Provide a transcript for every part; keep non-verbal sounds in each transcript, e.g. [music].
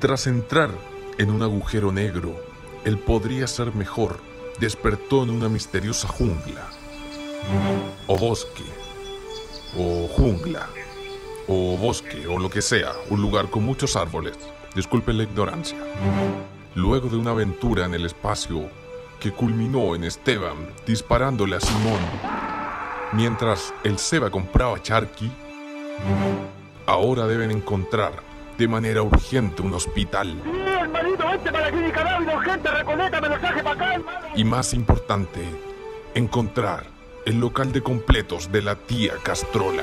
Tras entrar en un agujero negro, él podría ser mejor. Despertó en una misteriosa jungla. O bosque. O jungla. O bosque, o lo que sea. Un lugar con muchos árboles. Disculpe la ignorancia. Luego de una aventura en el espacio que culminó en Esteban disparándole a Simón, mientras el Seba compraba a Charky, ahora deben encontrar de manera urgente un hospital. Y más importante, encontrar el local de completos de la tía Castrola.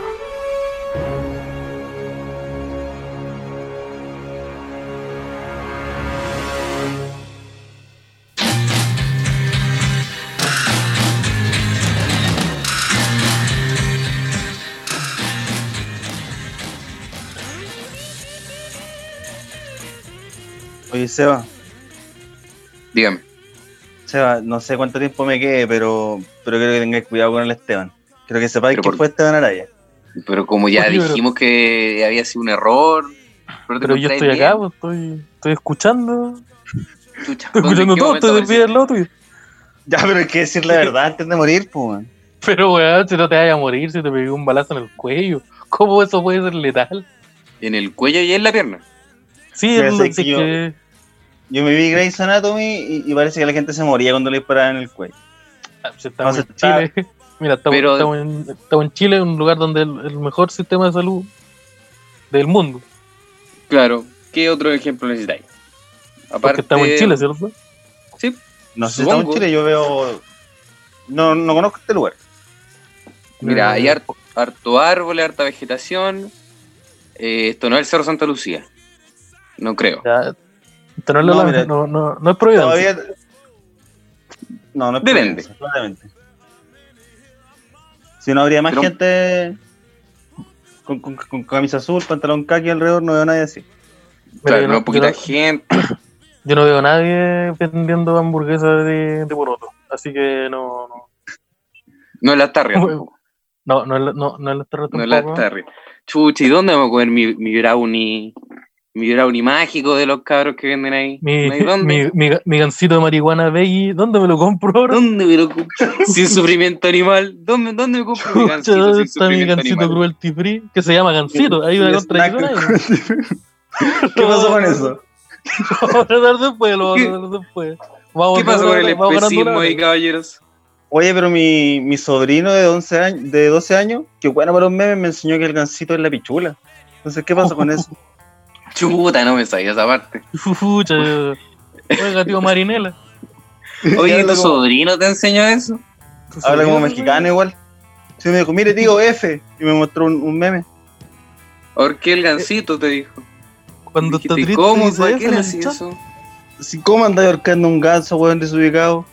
Oye, Seba, Dígame. Seba, no sé cuánto tiempo me quede, pero, pero creo que tengáis cuidado con el Esteban. Creo que sepáis que por- fue Esteban Araya. Pero como ya Oye, pero- dijimos que había sido un error. Pero, yo estoy acá, pues, estoy, estoy escuchando. chucha. Estoy ¿Dónde- escuchando todo, estoy apareció? de al lado tuyo. Ya, pero hay que decir la verdad antes de morir, pues. weón. Pero weón, si no te vayas a morir, si te pegué un balazo en el cuello. ¿Cómo eso puede ser letal? En el cuello y en la pierna. Sí, es lo que yo- que. Yo me vi Grey's Anatomy y, y parece que la gente se moría cuando le disparaban en el cuello. ah, si estamos No, en está- Chile. [laughs] Mira, estamos, Pero- estamos en, estamos en Chile, un lugar donde el, el mejor sistema de salud del mundo. Claro. ¿Qué otro ejemplo necesitáis? Porque estamos en Chile, ¿cierto? Sí. No sé si estamos en. Chile, yo veo. No, no conozco este lugar. Mira, hay Eh, harto, harto árboles, harta vegetación. Eh, esto no es el Cerro Santa Lucía. No creo. Ya, no, mira, no, no, no es. Todavía. No, no es Depende. Si no habría más Pero- gente con, con- con camisa azul, pantalón kaki alrededor, no veo a nadie así. Mira, Claro, yo no, no- poquita yo no- gente. Yo no veo a nadie vendiendo hamburguesas de, de poroto. Así que no. No, No es la tarria tampoco. no, no, es la- no, no es la terra No es la tarria. Chucha, ¿y dónde vamos a comer mi, mi brownie? Mi brownie mágico de los cabros que venden ahí. Mi, ¿No hay ¿Dónde? mi, mi, mi gancito de marihuana veggie, ¿dónde me lo compro ahora? ¿Dónde me lo compro? [laughs] sin sufrimiento animal. ¿Dónde, dónde me compro mi gancito ¿dónde sin está mi gancito animal? cruelty free? Que se llama gancito. Hay una contradicción ¿Qué pasó con eso? [laughs] Lo vamos a tratar después, lo vamos a tratar después. Vamos ¿Qué pasó con el especismo ahí, caballeros? Oye, pero mi, mi sobrino de 11 años, de 12 años, que bueno para los memes, me enseñó que el gancito es la pichula. Entonces, ¿qué pasó con eso? [laughs] Chuta, no me sabía esa parte. Fucha, oiga, tío Marinela. [laughs] Oye, ¿tu como- sobrino te enseñó eso? Habla como mexicano igual. Sí, me dijo, mire, tío, F. Y me mostró un, un meme. ¿Por qué el gancito te dijo? Cuando está triste, ¿Cómo? ¿Por eso qué le eso? Si, ¿Cómo andáis ahorcando un ganso, weón, desubicado?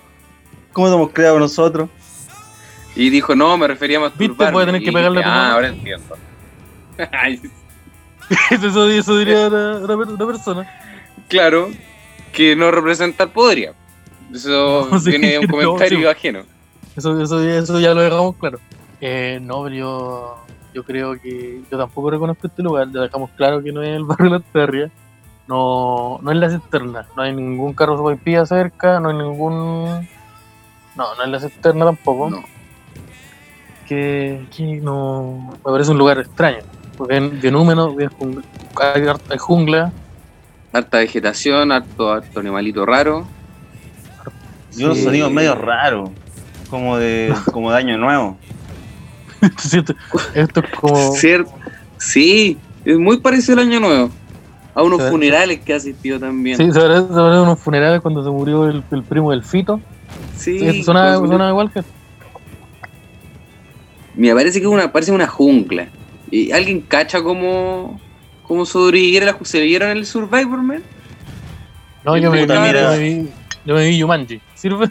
¿Cómo te hemos creado nosotros? Y dijo, no, me refería a Viste, voy a tener que pegarle a tu Ah, ahora entiendo. [laughs] [laughs] Eso, eso diría una, una, per- una persona. claro, que no representa el podría. Eso [laughs] No, sí, viene de un no, comentario sí. ajeno. Eso, eso, eso ya lo dejamos claro. Eh, no, pero yo, yo creo que yo tampoco reconozco este lugar. Ya dejamos claro que no es el barrio de la Terria. No, no es la cisterna. No hay ningún carro sopaipilla cerca. No hay ningún. No, no es la cisterna tampoco. No. Que, que no. Me parece un lugar extraño. Bien, bien húmedo, bien jungla, hay, jungla. Harta vegetación, harto, harto animalito raro. Y unos Sí. sonidos medio raros. Como de, [laughs] como de año nuevo. Esto es como. [laughs] Cier- Sí, es muy parecido al año nuevo. A unos Sí. funerales que ha asistido también. Sí, se parece, se parece a unos funerales cuando se murió el, el primo del Fito. Sí, Sí, eso suena, suena igual que. Me parece que es una, parece una jungla. ¿Y alguien cacha cómo, cómo se vieron en el Survivor, man? No, yo me, mira. me vi. Yo me vi Yumanji. ¿Sirve?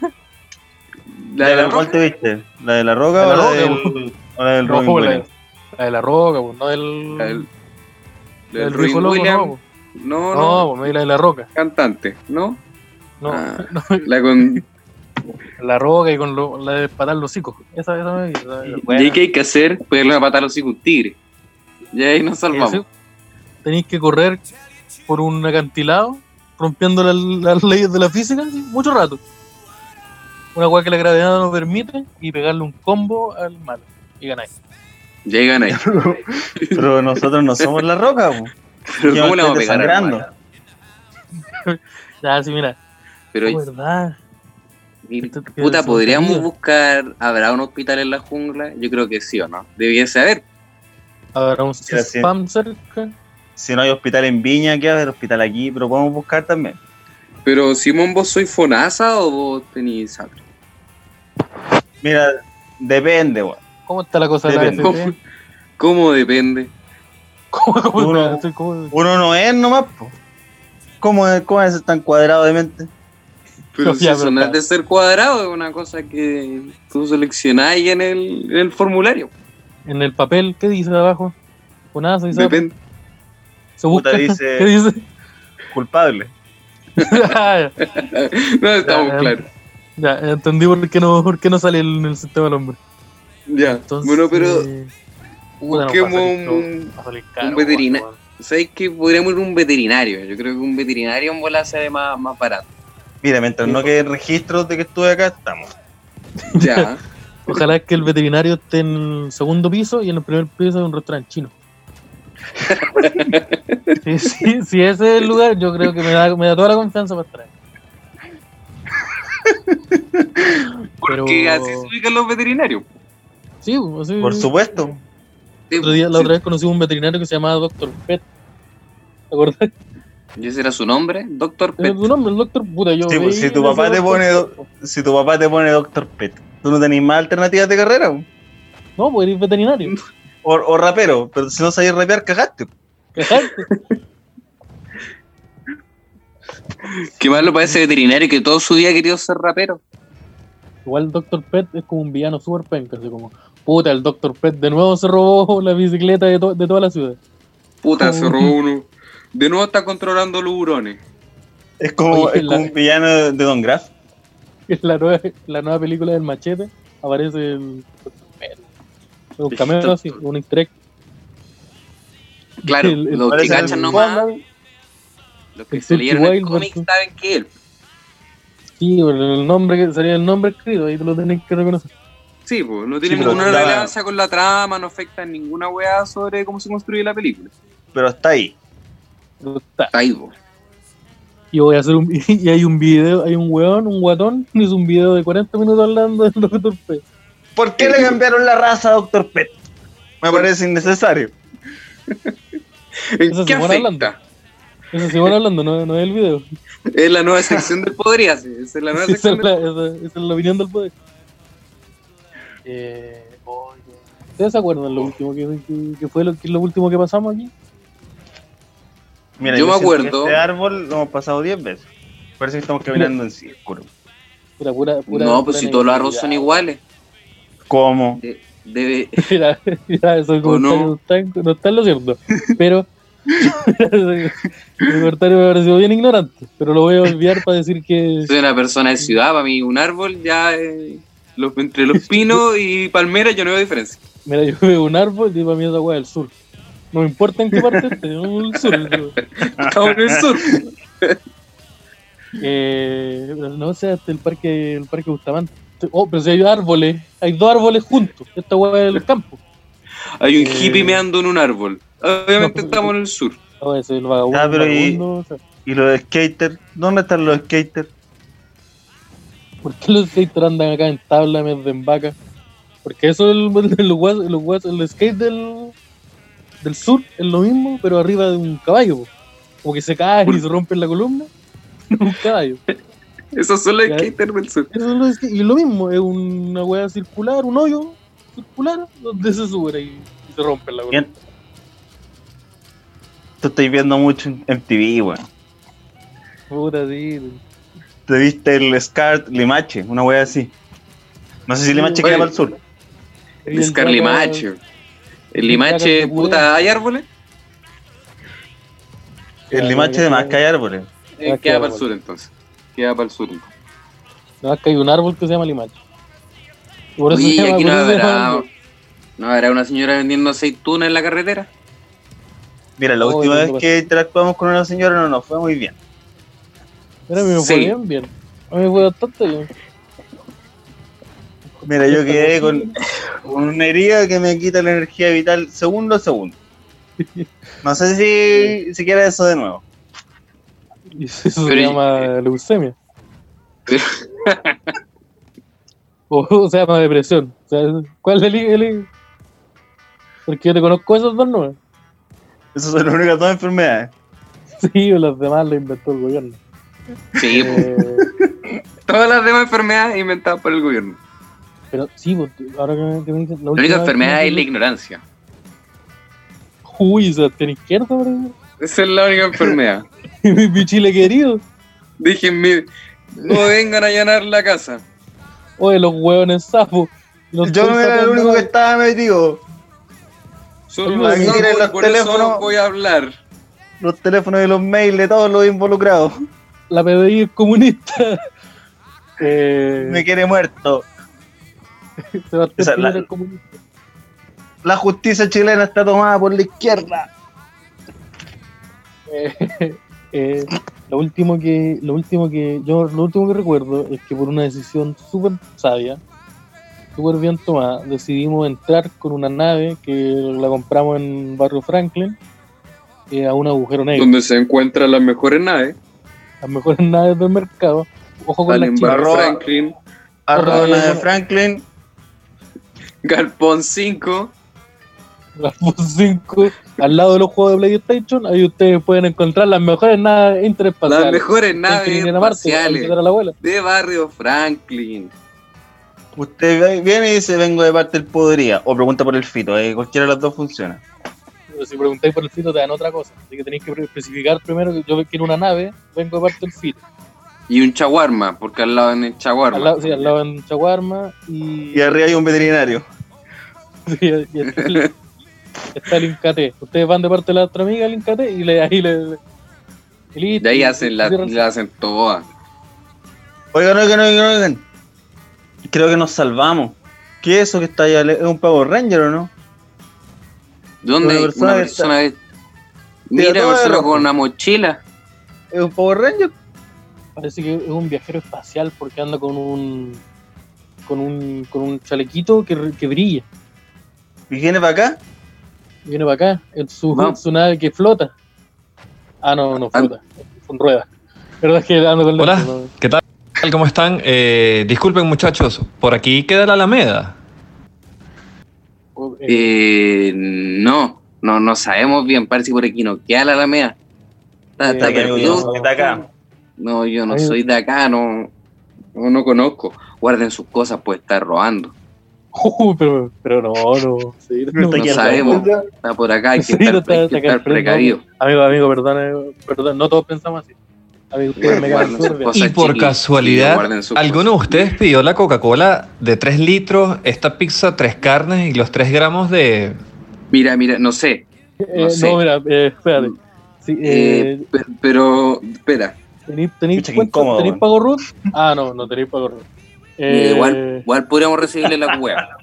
La de la ¿Cuál roca. te viste? ¿La de la roca La o la, del, o la del No, Robin la, Williams? la de la roca, pues, no del. La del, del del Robin Rico Loco, Williams. no. No, No, no, pues me di la de la roca. cantante, ¿no? No, Ah. [laughs] no, La con... la roca y con lo- la de patar los hocicos. Esa, esa me vi. esa- ¿Y qué hay que hacer? Pegarle una patada a los hijos un tigre. Y ahí nos Eh, salvamos. Tenéis que correr por un acantilado, rompiendo las, las leyes de la física, sí, mucho rato. Una weá que la gravedad no permite y pegarle un combo al malo. Y ganáis. Y ahí ganáis. [laughs] Pero nosotros no somos la roca, po. Pero ¿cómo le vamos a pegar al desangrando. malo? [laughs] Ya, sí, mira. Pero, es verdad. puta, ¿podríamos buscar... ¿Habrá un hospital en la jungla? Yo creo que sí o no. Debiese haber. Habrá un spam cerca. Si no hay hospital en Viña, ¿qué va a haber hospital aquí? Pero podemos buscar también. Pero, Simón, ¿vos sois FONASA o vos tenés sangre? Mira, depende, weón. ¿Cómo está la cosa de la Depende. ¿Cómo, cómo depende? ¿Cómo, cómo Uno- está? ¿Cómo- Uno no es nomás, po. ¿Cómo es, cómo es tan cuadrado de mente? Pero [laughs] si ya, eso no es de ser cuadrado, es una cosa que tú seleccionás ahí en el, en el formulario. En el papel, ¿qué dice abajo? Con nada, se dice. Depende. Se busca. Dice- [laughs] ¿Qué dice? Culpable. [laughs] No, estamos Ya, claros. ya, entendí por qué no, por qué no sale en el sistema del hombre. Ya. Entonces, bueno, pero no busquemos un, un caro, veterina- weón. ¿Sabes que podríamos ir a un veterinario? Yo creo que un veterinario en bola sale más, más barato. Mira, mientras no queden registros de que estuve acá, estamos. Ya. [laughs] Ojalá que el veterinario esté en el segundo piso y en el primer piso de un restaurante chino. [laughs] Sí, sí, si ese es el lugar, yo creo que me da, me da toda la confianza para estar ahí. Porque así se ubican los veterinarios. Sí, así- Por supuesto. Sí, el otro día- la otra vez conocí a un veterinario que se llamaba Dr. Pet. ¿Te acuerdas? ¿Y ese era su nombre? Doctor Pet. es tu nombre, el Doctor Puta. Yo Sí, pues, si tu papá te pone si tu papá te pone Doctor Pet, tú no tenés más alternativas de carrera. No, pues eres veterinario. [laughs] o, o rapero, pero si no sabes rapear, cagaste. Cajarte. [laughs] Qué malo para ese veterinario que todo su día ha querido ser rapero. Igual el Dr. Pet es como un villano super penca, así como, puta, el Dr. Pet de nuevo se robó [laughs] la bicicleta de, to- de toda la ciudad. Puta, se robó uno. De nuevo está controlando los hurones. Es como, Oye, es la- como un villano de Don Graff. En la nueva, la nueva película del machete aparece el. Es un cameo así, un easter egg. Claro, El- el- los que cachan nomás, los que el se leyeron el cómic saben que él. Sí, pero el nombre que salía el nombre escrito, ahí te lo tenés que reconocer. Sí, pues no tiene Sí, ninguna relevancia con la trama, no afecta en ninguna weá sobre cómo se construye la película. Pero está ahí. Pero está. Está ahí, po. Y voy a hacer un [laughs] y hay un video, hay un weón, un guatón, [laughs] hizo un video de 40 minutos hablando del Dr. Pet. ¿Por qué le cambiaron la raza a Doctor Pet? Me parece innecesario. [laughs] ¿En Eso qué se pone hablando. afecta? Eso sí van hablando, no, no es el video. Es la nueva sección del Podría, sí. Esa es la nueva Esa es, sección del esa- esa es la opinión del poder. Eh, ¿Ustedes se acuerdan lo último que, que- que fue lo, que, lo último que pasamos aquí? Mira, Yo me acuerdo. Este árbol lo hemos pasado 10 veces. Parece que estamos caminando en círculo. Pura, pura, pura, No, pues si todos los árboles son iguales. ¿Cómo? De- Debe, [laughs] Mira, mira, eso ¿O no? no está, no está en lo cierto. Pero [laughs] el comentario me pareció bien ignorante. Pero lo voy a olvidar para decir que soy una persona de ciudad, para mí un árbol ya eh, los- entre los pinos y palmeras yo no veo diferencia. Mira, yo veo un árbol y para mí es agua del sur. No me importa en qué parte esté, no el sur. Estamos en el sur. Eh, pero no sé, hasta el parque, el parque Bustamante. Oh, pero si hay árboles, hay dos árboles juntos. Esta hueá es el campo. Hay un Eh. hippie meando en un árbol. Obviamente No, estamos en el sur. No, ese es el vagabundo. Ah, pero y- vagabundo, o sea, ¿Y los skaters? ¿Dónde están los skaters? ¿Por qué los skaters andan acá en tabla en vez de en vaca? Porque eso es el, el, el, el skate del, del sur es lo mismo, pero arriba de un caballo. po. Como que se caen y se rompen la columna. [laughs] un caballo. Esos son los Ya. skaters del sur. Eso es lo, skate- y lo mismo, es una hueá circular, un hoyo circular donde se sube y, y se rompe la columna. Bien. Tú estás viendo mucho en MTV, weón. Puta, sí. Te viste el Scar Limache, una wea así. No sé si Limache queda para el sur. Y Es Carlimache. El limache, puta, ¿hay árboles? El limache de más que hay árboles. Eh, Ah, queda queda para el sur entonces. Queda para el sur entonces. No, es que hay un árbol que se llama limache. Y Por eso Oye, se llama, aquí no habrá, no habrá una señora vendiendo aceitunas en la carretera. Mira, la Oh, última vez que interactuamos con una señora no nos fue muy bien. Mira, a mí me Sí. fue bien, bien. A mí me fue bastante bien. Mira, yo quedé con, con una herida que me quita la energía vital segundo a segundo. No sé si, si quiera eso de nuevo. Y eso se Pero llama leucemia. Pero- [laughs] o, o se llama depresión. O sea, ¿Cuál es el, el- Porque yo te conozco esos dos, ¿no? Esas son las únicas dos enfermedades. Sí, o las demás las inventó el gobierno. Sí, Eh, [laughs] todas las demás enfermedades inventadas por el gobierno. Pero sí, ahora que me, que me dicen. La única enfermedad es la ignorancia. Uy, Sebastián Izquierdo, por ejemplo. Esa es la única enfermedad. [laughs] mi, mi chile querido. Déjenme, no vengan a allanar la casa. Oye, los hueones sapos. Los Yo no era el único que la- estaba metido. Solo Aquí los tienen sapos, los por eso teléfonos. voy a hablar. Los teléfonos y los mails de todos los involucrados. La PDI es comunista. eh, [laughs] Me quiere muerto. [laughs] Sebastián Esa, la-. La justicia chilena está tomada por la izquierda. [laughs] Eh, eh, lo último que lo último que yo lo último que recuerdo es que por una decisión súper sabia súper bien tomada decidimos entrar con una nave que la compramos en barrio Franklin eh, a un agujero negro Donde se encuentran las mejores naves. las mejores naves del mercado ojo con las en Arroba. Franklin, Arroba Arroba. de Franklin. Galpón 5. las PUS 5 al lado de los juegos de PlayStation ahí ustedes pueden encontrar las mejores naves interespaciales Las mejores naves espaciales de Barrio Franklin. Usted viene y dice vengo de parte del Podría. O pregunta por el fito. eh, cualquiera de las dos funciona. Pero si preguntáis por el fito te dan otra cosa. Así que tenéis que especificar primero que yo quiero una nave, vengo de parte del fito. Y un chaguarma, porque al lado en el chaguarma. Al lado, sí, al lado en Chaguarma y, Y arriba hay un veterinario. [laughs] sí, y está, el, está el Incate. Ustedes van de parte de la otra amiga el Incate y le, ahí le... De ahí y- hacen y la, la hacen todas. Oigan, oigan, oigan, oigan. Creo que nos salvamos. ¿Qué es eso que está allá? ¿Es un Power Ranger o no? ¿Dónde Una persona una persona Mira, de persona con una mochila. ¿Es un Power Ranger? Parece que es un viajero espacial porque anda con un... Con un, con un chalequito que, que brilla. ¿Y viene para acá? Viene para acá, en su, su nave que flota. Ah, no, no Ah. flota. Con ruedas. Pero es que ando con Hola. ¿Qué tal? ¿Cómo están? Eh, disculpen muchachos, por aquí queda la Alameda. Eh, no, no, no sabemos bien. Parece que por aquí no queda la Alameda. Está, está Eh, perdido. está acá. No, yo no Ahí- soy de acá, no, no, no conozco. Guarden sus cosas, puede estar robando. Uh, pero, pero no, no. Sí, No no sabemos. Está por acá, hay que Sí, estar, no está- hay que está acá estar al frente, precavido. Amigo, amigo, perdón, eh, perdón, no todos pensamos así. Amigo, Y por casualidad, ¿alguno de ustedes pidió la Coca-Cola de 3 litros, esta pizza 3 carnes y los 3 gramos de... Mira, mira, no sé. Eh, no no, sé. mira, eh, espérate. Sí, eh, eh, pe- pero, espera. ¿Tenéis, tenéis, Pucha, qué cuenta- incómodo, ¿tenéis weón. pago root? Ah, no, no tenéis pago root. Eh, igual, igual podríamos recibirle la hueá. [laughs]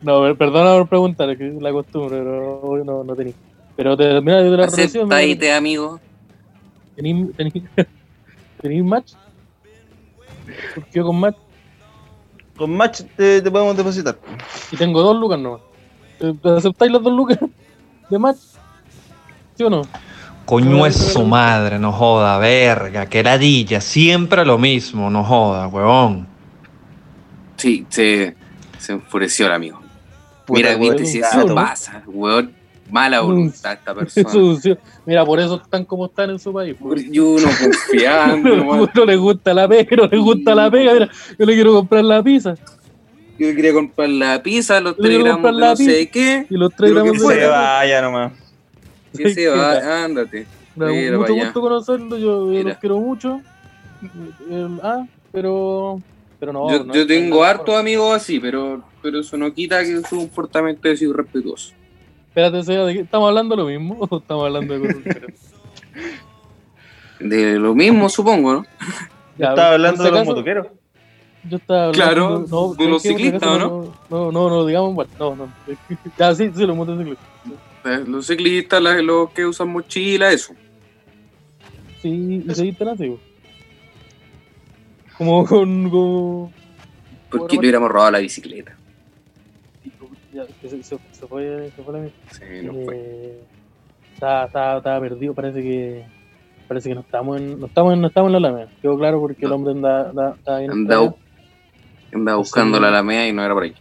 No, per- perdona por preguntar, es que es la costumbre, pero hoy no, no tenéis. Pero te, mira, yo te la relación. Amigo. ¿Tenéis, tenéis, [laughs] ¿Tenéis match? ¿Por qué con match? Con match te, te podemos depositar. Y tengo dos lucas nomás. ¿Te- te ¿Aceptáis las dos lucas [laughs] de match? ¿Sí o no? Coño es su madre, no joda, verga, qué ladilla, siempre lo mismo, no joda, huevón. Sí, se, se enfureció el amigo. Puta, Mira, viste si eso pasa, weón. Mala voluntad esta [laughs] persona. Mira, por eso están como están en su país. Y uno confiando, [laughs] No, le gusta la pega, no le gusta la pega. Mira, yo le quiero comprar la pizza. Yo quería comprar la pizza, los Yo quiero 3 comprar gramos de la no sé qué. Y los tres gramos de Se vaya nomás. [laughs] Que se va, ándate. Me da mucho gusto conocerlo, yo, Mira. los quiero mucho. Eh, ah, pero. Pero no. Yo, no yo tengo nada hartos amigos así, pero, pero eso no quita que su comportamiento es irrespetuoso. Espérate, Seba, ¿de qué? ¿estamos hablando de lo mismo o estamos hablando de cosas diferentes? [laughs] De lo mismo, supongo, ¿no? [laughs] Ya, Estaba hablando de los motoqueros. Yo estaba Claro, hablando, de los ¿sabes qué? Ciclistas, acaso No, no, no, digamos, bueno, no, no. Ya, sí, sí, los motociclistas. Los ciclistas, la- los que usan mochila, eso. Sí, y seguiste po. Como con. Como... Porque le hubiéramos robado la bicicleta. Ya, se, se, se fue, se fue la mierda. Sí, no fue. Eh, estaba, estaba, estaba perdido, parece que. Parece que no estamos en, no estamos en, no estamos en la Alameda. Quedó claro porque el hombre anda, anda, anda bien Andaba, extraño. andaba buscando la alameda y no era por ahí.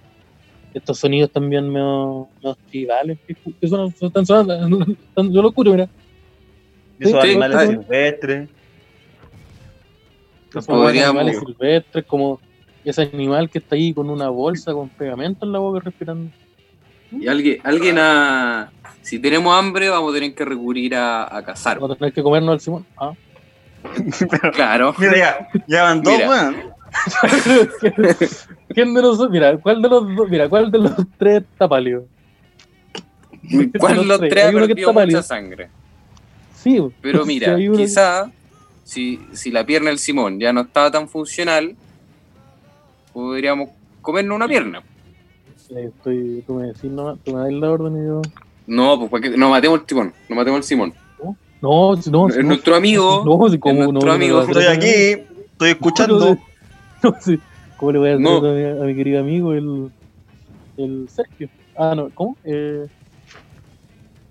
Estos sonidos también medio, medio tribales. que, que suenan, están sonando. están- Yo lo curo, mira. Esos Sí, animales sí. silvestres. Esos Podríamos- animales silvestres, como ese animal que está ahí con una bolsa con pegamento en la boca respirando. Y alguien, alguien a. Si tenemos hambre, vamos a tener que recurrir a, a cazar. Vamos a tener que comernos al Simón. Ah. [laughs] Claro. Mira, ya, ya van dos, weón. ¿Quién de los mira, cuál de los dos, mira, cuál de los tres está pálido? ¿Cuál de los tres ha perdido mucha sangre? Sí, Pero mira, que- quizá si, si la pierna del Simón ya no estaba tan funcional, podríamos comernos una pierna. Eh, Estoy, tú me decís, no, tú me das la orden y yo. No, pues para que no matemos al Simón, no matemos al Simón. No, no, no. nuestro amigo. No, como nuestro no, amigo. Estoy aquí, estoy escuchando. [laughs] No. ¿Cómo le voy a hacer No. eso a, mi, a mi querido amigo, el, el Sergio? Ah, no, ¿cómo? Eh,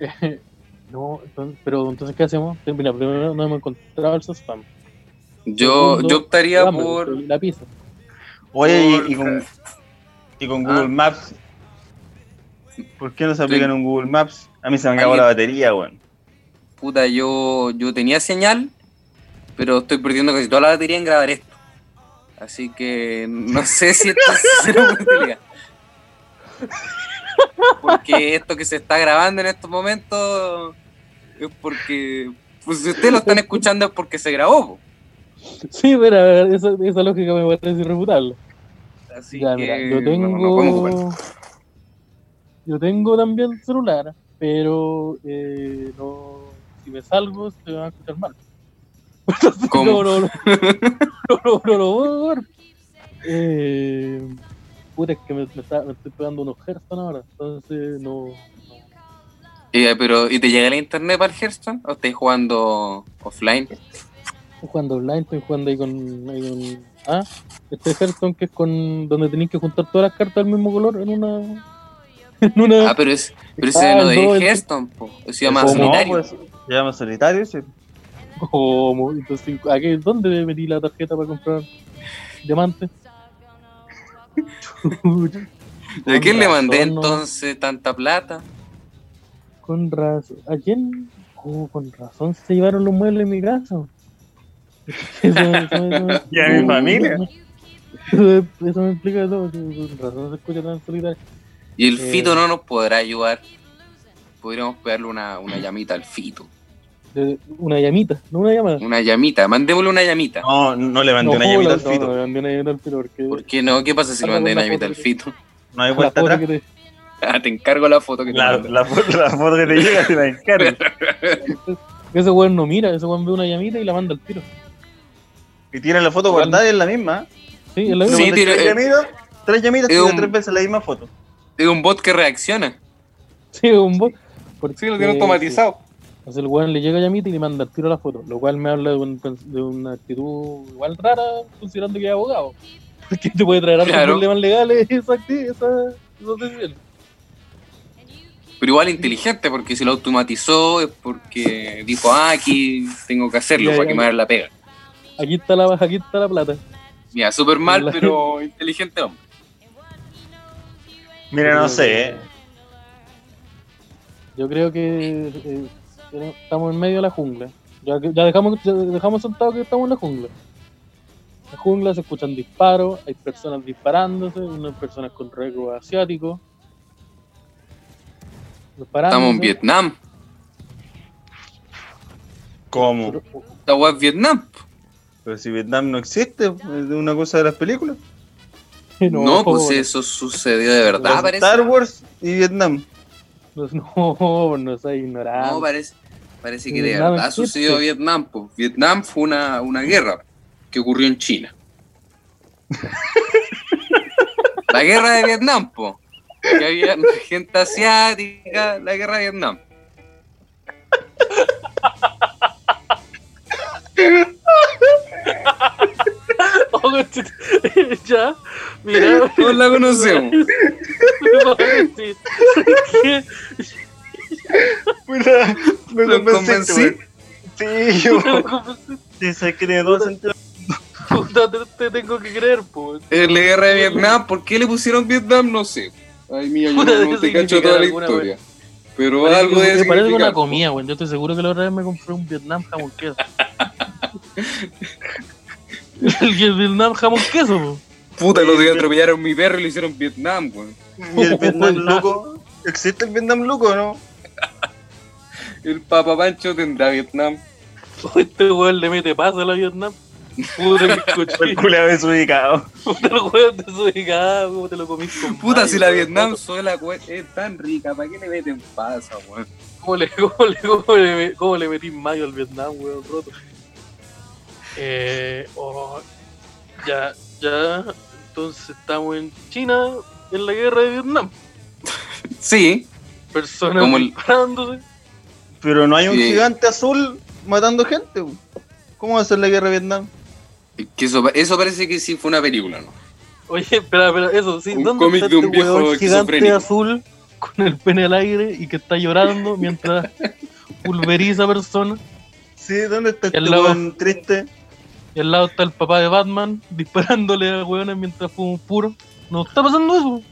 eh, [laughs] no, entonces, pero entonces, ¿qué hacemos? Eh, Mira, primero no hemos encontrado el spam. Yo, Segundo, yo optaría por. La pizza. Oye, Por- y, y con, y con Ah. Google Maps. ¿Por qué no se aplican Sí. en Google Maps? A mí se me acabó la batería, weón. Puta, yo, yo tenía señal, pero estoy perdiendo casi toda la batería en grabar esto. Así que no sé si esto será muy utilidad. Porque esto que se está grabando en estos momentos es porque. Pues si ustedes lo están escuchando es porque se grabó. Sí, pero esa, esa lógica me parece irrefutable. Así ya, que mira, yo no- tengo. no ocupar. yo tengo también celular, pero eh, no, si me salgo se va a escuchar mal. ¿Cómo? [laughs] No, no, no, no, no, no, no. Eh, puta, es que me, me está- me estoy pegando unos Hearthstone ahora, entonces no. no. Eh, pero, ¿y te llega el internet para el Hearthstone? ¿O estás jugando offline? Estoy jugando online, estoy jugando ahí con. Ahí con ah, este Hearthstone que es con. donde tenéis que juntar todas las cartas del mismo color en una. [laughs] En una. Ah, pero, es, pero ese Ah, no es dos, el- Hearthstone, po. se llama. Solitario. pues, se llama solitario, sí. [laughs] ¿Cómo? Entonces, ¿a qué, ¿dónde metí la tarjeta para comprar diamantes? [laughs] ¿De quién le mandé no. entonces tanta plata? Con razón. ¿A quién? Oh, con razón se llevaron los muebles en mi casa. [laughs] Eso, eso- eso- Y a mi familia. Eso, eso me explica todo. que Con razón se escucha tan solitario. Y el Eh. Fito no nos podrá ayudar. Podríamos pegarle una, una llamita al Fito. De- Una llamita, no una llamada. Una llamita, mandémosle una llamita. No, no le mandé una llamita la- al fito. No, le mandé una llamita al fito porque. ¿Por qué no? ¿Qué pasa si le mandé una la llamita al Fito? No hay vuelta foto atrás. que te- Ah, te encargo la foto que te La, mandé. la, foto, la foto que te llega te la encargo. [laughs] Ese weón no mira, ese weón ve una llamita y la manda al tiro. Y tiene la foto guardada y es la misma. Sí, es la Sí, tiene- tres llamitas, tres llamitas tiene un- tres veces la misma foto. Es un bot que reacciona. Sí, es un bot. Porque- Sí, lo tiene automatizado. Entonces el weón le llega a llamita y le manda al tiro la foto, lo cual me habla de, un- de una actitud igual rara, considerando que es abogado. [laughs] Porque te puede traer a Claro. problemas legales [laughs] esa, decisiones. Pero igual inteligente, porque si lo automatizó es porque dijo, ah, aquí tengo que hacerlo Ya, para que me hagan la pega. Aquí está la aquí está la plata. Mira, súper mal, [laughs] La- pero inteligente hombre. Mira, no sé, eh. Yo creo que eh, estamos en medio de la jungla. Ya, dejamos, ya dejamos sentado que estamos en la jungla. En la jungla se escuchan disparos, hay personas disparándose, unas personas con rasgos asiáticos. disparándose. Estamos en Vietnam. ¿Cómo? Esta weá es Vietnam. Pero si Vietnam no existe, es una cosa de las películas. [laughs] No, pues eso sucedió de verdad, parece. Star Wars y Vietnam. No, [laughs] no, no seas ignorante. No, parece, Parece que de Vietnam verdad sucedió Vietnam. po. Vietnam fue una, una guerra que ocurrió en China. [laughs] la guerra de Vietnam, po. Que había gente asiática, la guerra de Vietnam. [laughs] Oh, [laughs] ya, mira. Todos la conocemos. Puta, me ¿Lo convenciste, convencí? Sí, [laughs] yo. Sentido. Puta, te, te tengo que creer, pues. Es la guerra de Vietnam. ¿Por qué le pusieron Vietnam? No sé. Ay, mía, yo [laughs] no, debe te cacho toda la historia. Pero Parece, algo que- de parece una comida, güey. Yo estoy seguro que la otra vez me compré un Vietnam jamón queso. [laughs] El Vietnam jamón queso, po. Puta, los días atropellaron a mi perro y le hicieron Vietnam, weón. Y el Vietnam loco. ¿Existe el Vietnam loco no? El Papa Pancho tendrá Vietnam. [laughs] Este weón le mete paso a la Vietnam. Puta que [laughs] El cochino. culiao desubicado. Puta el weón desubicado, cómo te lo comís con Puta, mayo, si la. Vietnam sola es tan rica, ¿para qué le meten pasa, weón? ¿Cómo le, cómo le, cómo le, cómo le metí mayo al Vietnam, weón, roto? Eh, oh, ya, ya. Entonces estamos en China, en la guerra de Vietnam. Sí, Personas Como el- disparándose. Pero no hay un Sí. gigante azul matando gente. ¿Cómo va a ser la guerra de Vietnam? que eso, eso parece que sí fue una película, ¿no? Oye, espera, espera, eso, sí. Un ¿Dónde cómic está de un este viejo weón gigante azul con el pene al aire y que está llorando mientras [laughs] pulveriza personas? Sí, ¿dónde está este weón triste? Y al lado está el papá de Batman disparándole a weones mientras fuma un puro. ¿No está pasando eso?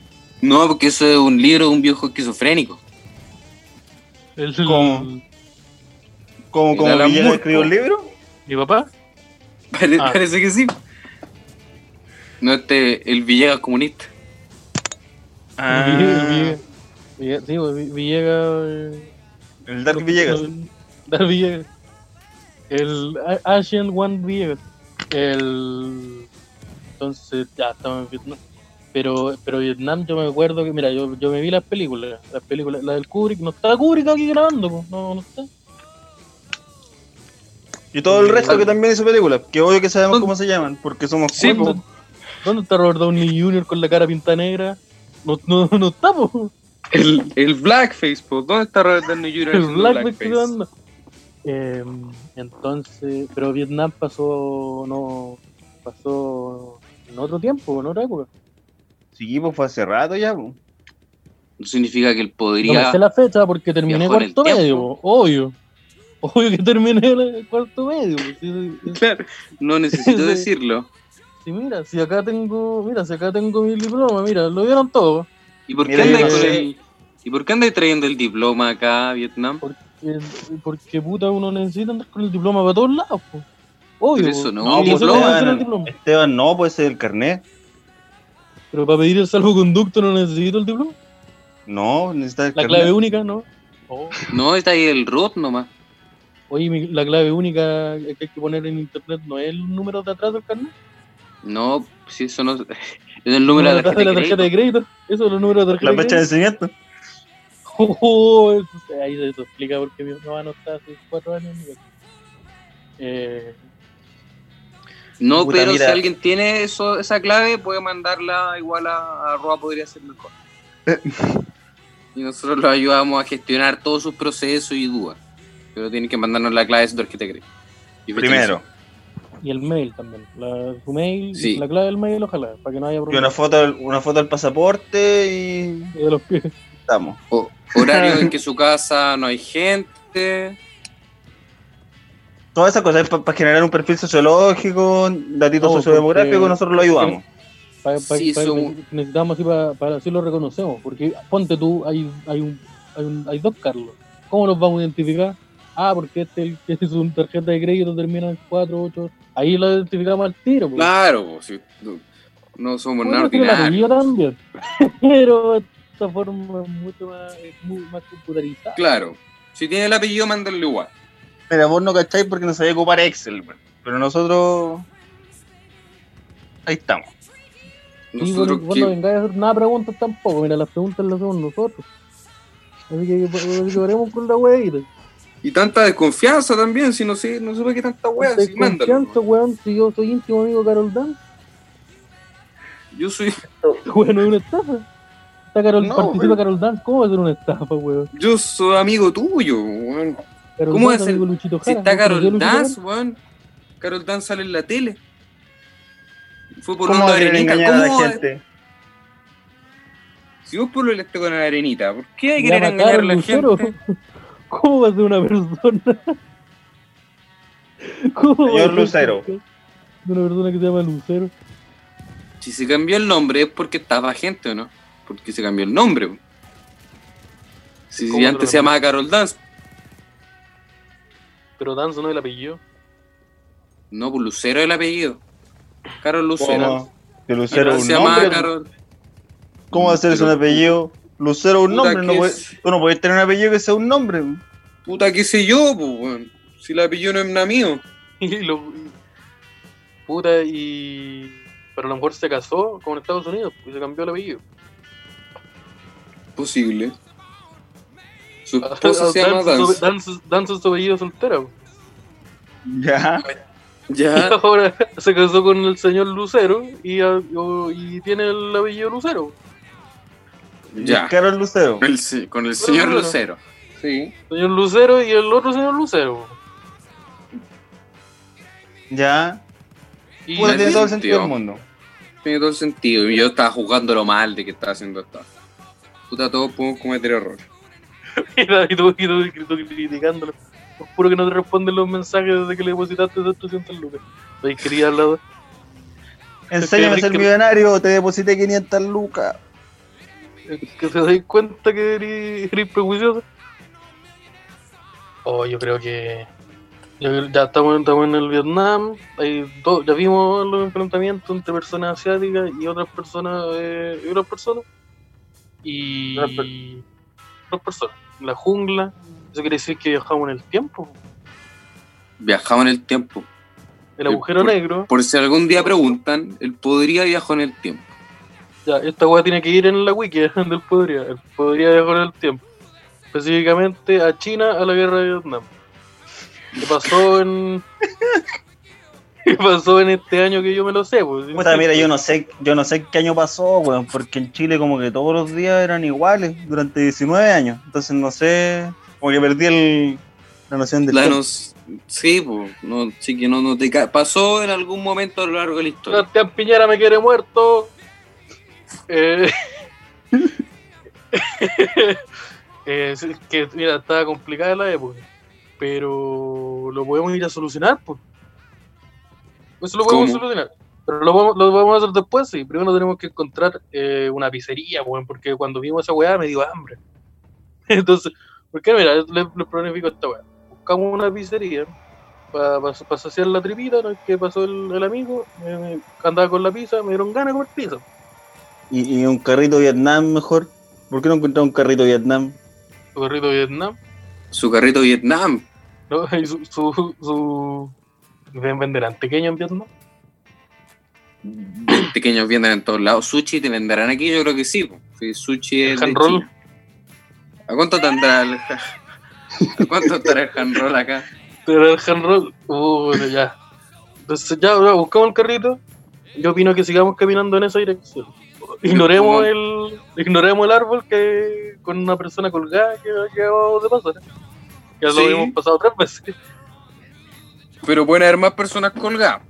No, porque eso es un libro de un viejo esquizofrénico. El, ¿Cómo? ¿Cómo, Alan Villegas escribió el libro? ¿Mi papá? Pare- Ah. Parece que sí. No, este, el Villegas comunista. Ah, Villegas, Villegas, sí, Vi- Villegas. eh, el Dark Villegas. Dark Villegas. El Asian One Villegas. El. Entonces, ya estamos en Vietnam. Pero, pero Vietnam, yo me acuerdo que, mira, yo, yo me vi las películas. Las películas, la del Kubrick. No está Kubrick aquí grabando, po, no, no está. Y todo el resto que también hizo películas. Que obvio que sabemos ¿Dónde- cómo se llaman, porque somos Sí, po. ¿Dónde está Robert Downey Jr. con la cara pinta negra? No, no, no está, po. El, el Blackface, po. ¿Dónde está Robert Downey Jr. El Blackface Blackface? Eh, entonces, pero Vietnam pasó, no, pasó en otro tiempo, en otra época. Sí, pues fue hace rato ya. pues. No significa que él No podría. me sé la fecha porque terminé cuarto medio, obvio. [laughs] Obvio que terminé el cuarto medio. po, Sí, sí, Claro, no necesito [laughs] Sí. decirlo. sí, mira, si acá tengo, mira, si acá tengo mi diploma, mira, lo vieron todo. ¿Y por qué andáis ¿Y por qué andáis trayendo el diploma acá a Vietnam? Porque, porque puta uno necesita andar con el diploma para todos lados, po. Obvio. Pero eso no, No, pues. Esteban no, puede ser el carnet. Pero para pedir el salvoconducto no necesito el diploma. No, necesita el La carnet. clave única, ¿no? Oh. No, está ahí el root nomás. Oye, mi- la clave única que hay que poner en internet no es el número de atrás del carnet. No, si eso no. [laughs] Es el número de la atrás tarjeta de tarjeta de crédito. Eso es el número de tarjeta La fecha de nacimiento. [laughs] Oh, eso- ahí se explica por qué mi mamá no está hace cuatro años. Eh, No, Puta, pero mira. si alguien tiene eso, esa clave, puede mandarla igual a, a arroba podría ser mejor. [laughs] y nosotros lo ayudamos a gestionar todos sus procesos y dudas. Pero tienen que mandarnos la clave de crédito. Y fecha de Primero. y el mail también. La, su mail, Sí. la clave del mail, ojalá, para que no haya Y una problemas. foto, una foto del pasaporte y Y de los pies. estamos. O- horario en que su casa no hay gente. Todas esas cosas para generar un perfil sociológico, datitos No, sociodemográficos, porque- nosotros lo ayudamos. Pa- pa- Sí, pa- son- necesitamos así para, así lo reconocemos. Porque ponte tú, hay, hay, un, hay, un- hay dos Carlos. ¿Cómo los vamos a identificar? Ah, porque este el que es una tarjeta de crédito termina en 4, 8. Ahí lo identificamos al tiro. pues. Claro, pues, si no, no somos Bueno, nada tiene el ordinarios. apellido también. [laughs] Pero esta forma es mucho más, es muy más computarizada. Claro. Si tiene el apellido, mándalo igual. Mira, vos no cacháis porque no sabía ocupar Excel, weón. pero nosotros. Ahí estamos. Y Nosotros vos, vos que- no vengáis a hacer nada de preguntas tampoco. Mira, las preguntas las hacemos nosotros. Así que, así que veremos con la weita. Y tanta desconfianza también, si no sé, no supe qué tanta wea, si. Desconfianza, weón, si yo soy íntimo amigo de Carol Dance. Yo soy, [laughs] Weón, no es una estafa. Está Carol, No, participa. Carol Dance, ¿cómo va a ser una estafa, weón? yo soy amigo tuyo, weón. Carol ¿Cómo Dance, es el- de Luchito Si está ¿no conoció a Carol Dance, weón. Carol Dance sale en la tele. Fue por ¿Cómo una arenita. engañar a la ¿Cómo? gente? Si vos pololeaste con la arenita, ¿por qué hay que querer engañar a la Lucero. gente? [laughs] ¿Cómo va a ser una persona? [laughs] ¿Cómo va a Señor ser Lucero. Una persona que se llama Lucero. Si se cambió el nombre es porque estaba gente o no. Porque se cambió el nombre. Si, si ¿Cómo antes te se llamaba Carol Dance, Pero Dance no es el apellido. no, pues Lucero es el apellido. Carol Lucero. ¿Cómo? Que Lucero un se. Carol. ¿Cómo va a ser eso un apellido? Lucero es un nombre. No que puede- es- tú no puedes tener un apellido que sea un nombre. Puta, qué sé yo, pues, weón. Si el apellido no es nada mío. [laughs] Y lo. y- Puta, y. Pero a lo mejor se casó con Estados Unidos y se cambió el apellido. Posible. Su esposa se llama Dance, Dance. Dance, Dance es su apellido soltera. Ya. Y Ya. [laughs] ahora se casó con el señor Lucero y, a- o- y tiene el apellido Lucero. Ya. Carol Lucero. El con el señor Bueno. Lucero. Sí. Señor Lucero y el otro señor Lucero. Ya. Y tiene todo el sentido del mundo. Tiene todo el sentido. Y yo estaba jugándolo mal de que estaba haciendo esto. Puta, todos podemos cometer errores. [laughs] y tú, y tú- y tú criticándolo. Os juro que no te responden los mensajes desde que le depositaste esos 300 lucas. Ahí quería al lado. Enséñame a ser que- millonario. Te deposité 500 lucas. que se dais cuenta que eres, eres prejuicioso. Oh, yo creo que ya, ya estamos, estamos en el Vietnam, hay dos, ya vimos los enfrentamientos entre personas asiáticas y otras personas, eh, y otras personas, y Otras personas, la jungla, eso quiere decir que viajamos en el tiempo, Viajaba en el tiempo. el agujero por- negro, Por si algún día preguntan, él podría viajar en el tiempo. ya, esta weá tiene que ir en la wiki [laughs] del podría, él podría viajar en el tiempo, específicamente a China, a la guerra de Vietnam. ¿Qué pasó en. ¿Qué pasó en este año que yo me lo sé? Pues, Puta, mira, yo no sé, yo no sé qué año pasó, weón, porque en Chile como que todos los días eran iguales durante 19 años. Entonces no sé, como que perdí el, la noción del La Sí, pues, no, sí que no, no te ca- pasó en algún momento a lo largo de la historia. Sebastián Piñera me quiere muerto. Eh, [laughs] eh, sí, que mira, estaba complicada la época. Pero lo podemos ir a solucionar, pues. Eso lo podemos ¿Cómo? solucionar. Pero lo vamos, lo vamos a hacer después, sí. Primero tenemos que encontrar eh, una pizzería, weón, porque cuando vimos esa weá me dio hambre. [laughs] Entonces, ¿por qué? Mira, les, les planifico esta weá. Buscamos una pizzería para saciar la tripita, ¿no? que pasó el, el amigo, me- me- andaba con la pizza, me dieron ganas de comer pizza. Y, y un carrito Vietnam mejor. ¿Por qué no encontrar un carrito Vietnam? Su carrito Vietnam, Su carrito Vietnam. ¿no? [laughs] Y su, su, su... ¿ven- ¿Venderán pequeño en Vietnam? Pequeños venden en todos lados. Sushi te venderán aquí, yo creo que sí. po. Sí, sushi ¿El es de? China. ¿A cuánto tendrá el, [laughs] ¿A cuánto estará el hand roll acá? Pero el hand roll, uh, bueno, ya. Entonces ya, ya, buscamos el carrito. Yo opino que sigamos caminando en esa dirección. Ignoremos el, ignoremos el árbol que con una persona colgada que acabamos de pasar. Ya Sí. lo hemos pasado tres veces. Pero pueden haber más personas colgadas.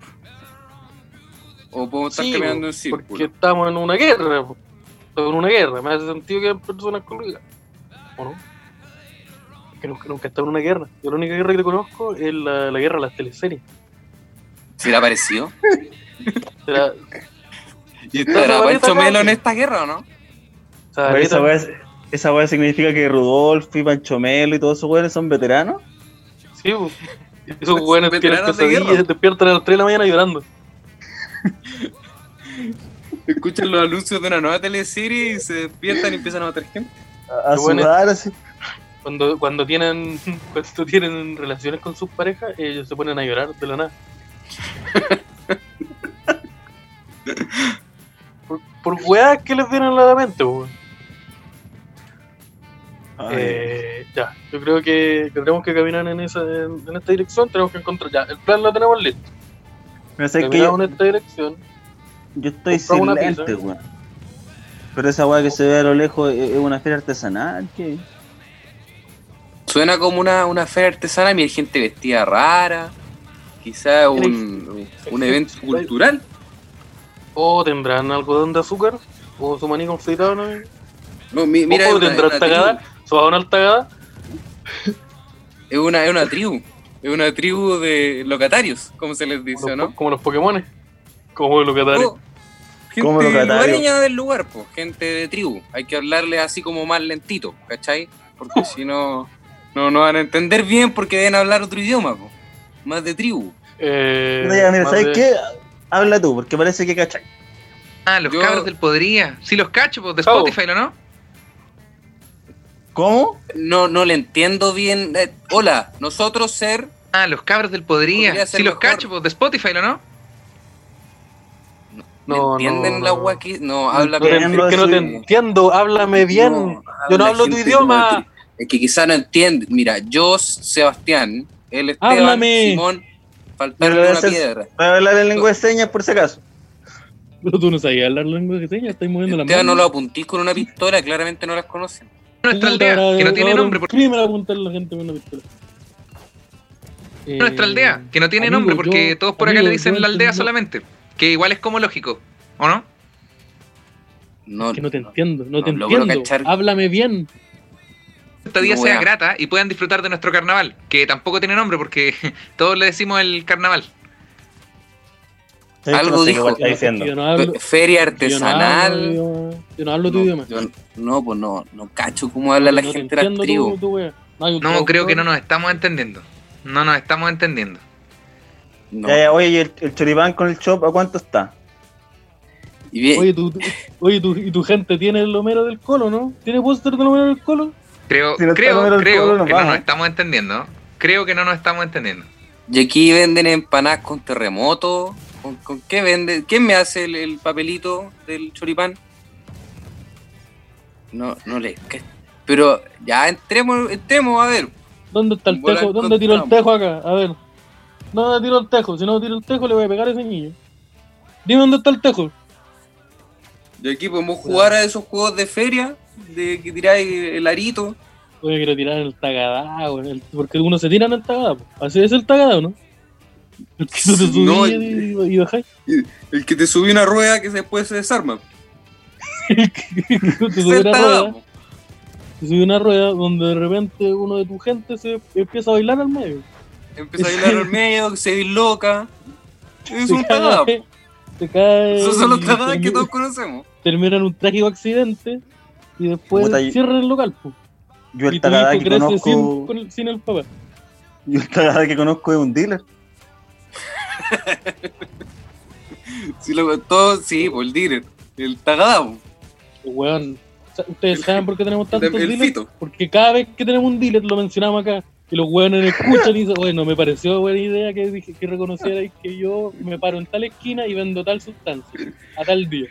O podemos estar Sí, caminando en Porque círculo. estamos en una guerra. Estamos en una guerra. Me hace sentido que hay personas colgadas. ¿O no? Que nunca, nunca en una guerra. Yo la única guerra que conozco es la, la guerra de las teleseries. ¿Será parecido? [laughs] Será, ¿Y estará Pancho. Melo en esta guerra o no? Esa weá, esa weá significa que Rudolf y Pancho Melo y todos esos weones son veteranos. Sí, po. Esos buenos tienen pesadillas, guerra. despiertan a las 3 de la mañana llorando. [laughs] Escuchan los anuncios de una nueva teleserie y se despiertan y empiezan a matar gente. A, a sudar así. Cuando, cuando tienen [laughs] cuando tienen relaciones con sus parejas, ellos se ponen a llorar de la nada. [laughs] por, por weas que les vienen a la mente, po. Eh, ya, yo creo que, que tenemos que caminar en esa en, en esta dirección, tenemos que encontrar ya, el plan lo tenemos listo. Pero sé que yo, Caminamos en esta dirección. yo estoy sin lentes, weón. Pero esa weá que se ve a lo lejos es una feria artesanal, ¿qué? Suena como una, una feria artesanal, mira, hay gente vestida rara, quizá un, un evento cultural. O tendrán algodón de azúcar, o su maní confitado, ¿no? No, mi- mira, o tendrán tagada, una altagada. es una, es una tribu, es una tribu de locatarios, como se les dice, Como, ¿no? los- como los Pokémon, como los Catari. Oh, gente Como locatario. lugareña del lugar, pues, gente de tribu. Hay que hablarle así como más lentito, ¿cachai? Porque si no, no, no van a entender bien porque deben hablar otro idioma, pues. Más de tribu. Eh, No, ya, mira, ¿sabes de- qué? Habla tú, porque parece que cachai. Ah, los Yo- cabros del Podría. Sí, los cacho, pues de. Spotify, ¿no? no? ¿Cómo? No, no le entiendo bien. Eh, hola, nosotros ser. Ah, los cabros del Podría. Podría ser Sí, los mejor. cacho, pues de Spotify, ¿no? no? No, ¿Entienden no, la no. gua que.? No, habla No te, bien, es que no te entiendo, háblame bien. No, Yo no hablo tu idioma. Es que quizá no entiende. Mira, yo, Sebastián, él Esteban, Háblame. Simón, faltarle una hacer- piedra. Voy a hablar en lengua de señas por si acaso. Pero tú no sabías hablar lengua de señas, estás moviendo la Esteban no mano. lo apuntís con una pistola, claramente no las conocen. Nuestra aldea, ahora- que no tiene nombre. crimen apuntar a la gente con una pistola. Eh, Nuestra aldea, que no tiene amigo, nombre porque yo- todos por acá amigo, le dicen la aldea entiendo- solamente. Que igual es como lógico, ¿o no? No, Que no te entiendo, no, no te entiendo. cachar. Háblame bien. Esta día No, sea grata y puedan disfrutar de nuestro carnaval, que tampoco tiene nombre porque [laughs] todos le decimos el carnaval. ¿Sabes que Algo no sé dijo. está diciendo? Yo no hablo, Fe- Feria yo no hablo, artesanal. yo, yo no hablo tu No, idioma. yo no- no, pues no, no cacho cómo habla la No te gente de la tribu. No, No, creo que no nos estamos entendiendo. No nos estamos entendiendo. No. Ya, ya, oye, ¿y el, el choripán con el chop a cuánto está? Y bien, Oye, tu, oye tu, y tu gente tiene el Homero del Colo, ¿no? ¿Tiene póster del Homero del Colo? Creo, Si no creo, creo nos que no nos estamos entendiendo. Creo que no nos estamos entendiendo. y aquí venden empanadas con terremoto. ¿Con, con qué vende? ¿Quién me hace el, el papelito del choripán? No, no le. ¿qué? Pero ya entremos, entremos a ver. ¿Dónde está el tejo? ¿Dónde tiró el tejo acá? A ver. ¿Dónde tiró el tejo? Si no tiro el tejo, le voy a pegar a ese niño. Dime dónde está el tejo. Y aquí podemos jugar a esos juegos de feria, de que tiráis el arito. Oye, quiero tirar el tagadá, Porque uno se tira en el tagadá. Así es el tagadá, ¿no? El que te subí No, y, y bajáis. El que te subí una rueda que después se desarma. [laughs] te subí una rueda. Te subí una rueda donde de repente uno de tu gente se empieza a bailar al medio. Empieza a bailar al medio, se disloca. Es Se un cae. Se cae. Esos son los y que termina- todos conocemos. Termina en un trágico accidente y después y- cierran el local. po. Yo Y el tu hijo tagada que crece conozco. sin, con el- sin el papá. Yo el tagada que conozco es un dealer. [laughs] Sí, lo, todo, sí, por el dealer. El tagada. po. Weón, sa- ¿ustedes saben por qué tenemos tantos dealers? Porque cada vez que tenemos un dealer lo mencionamos acá y los weones escuchan y dicen, bueno, me pareció buena idea que dije que reconocierais que yo me paro en tal esquina y vendo tal sustancia a tal día.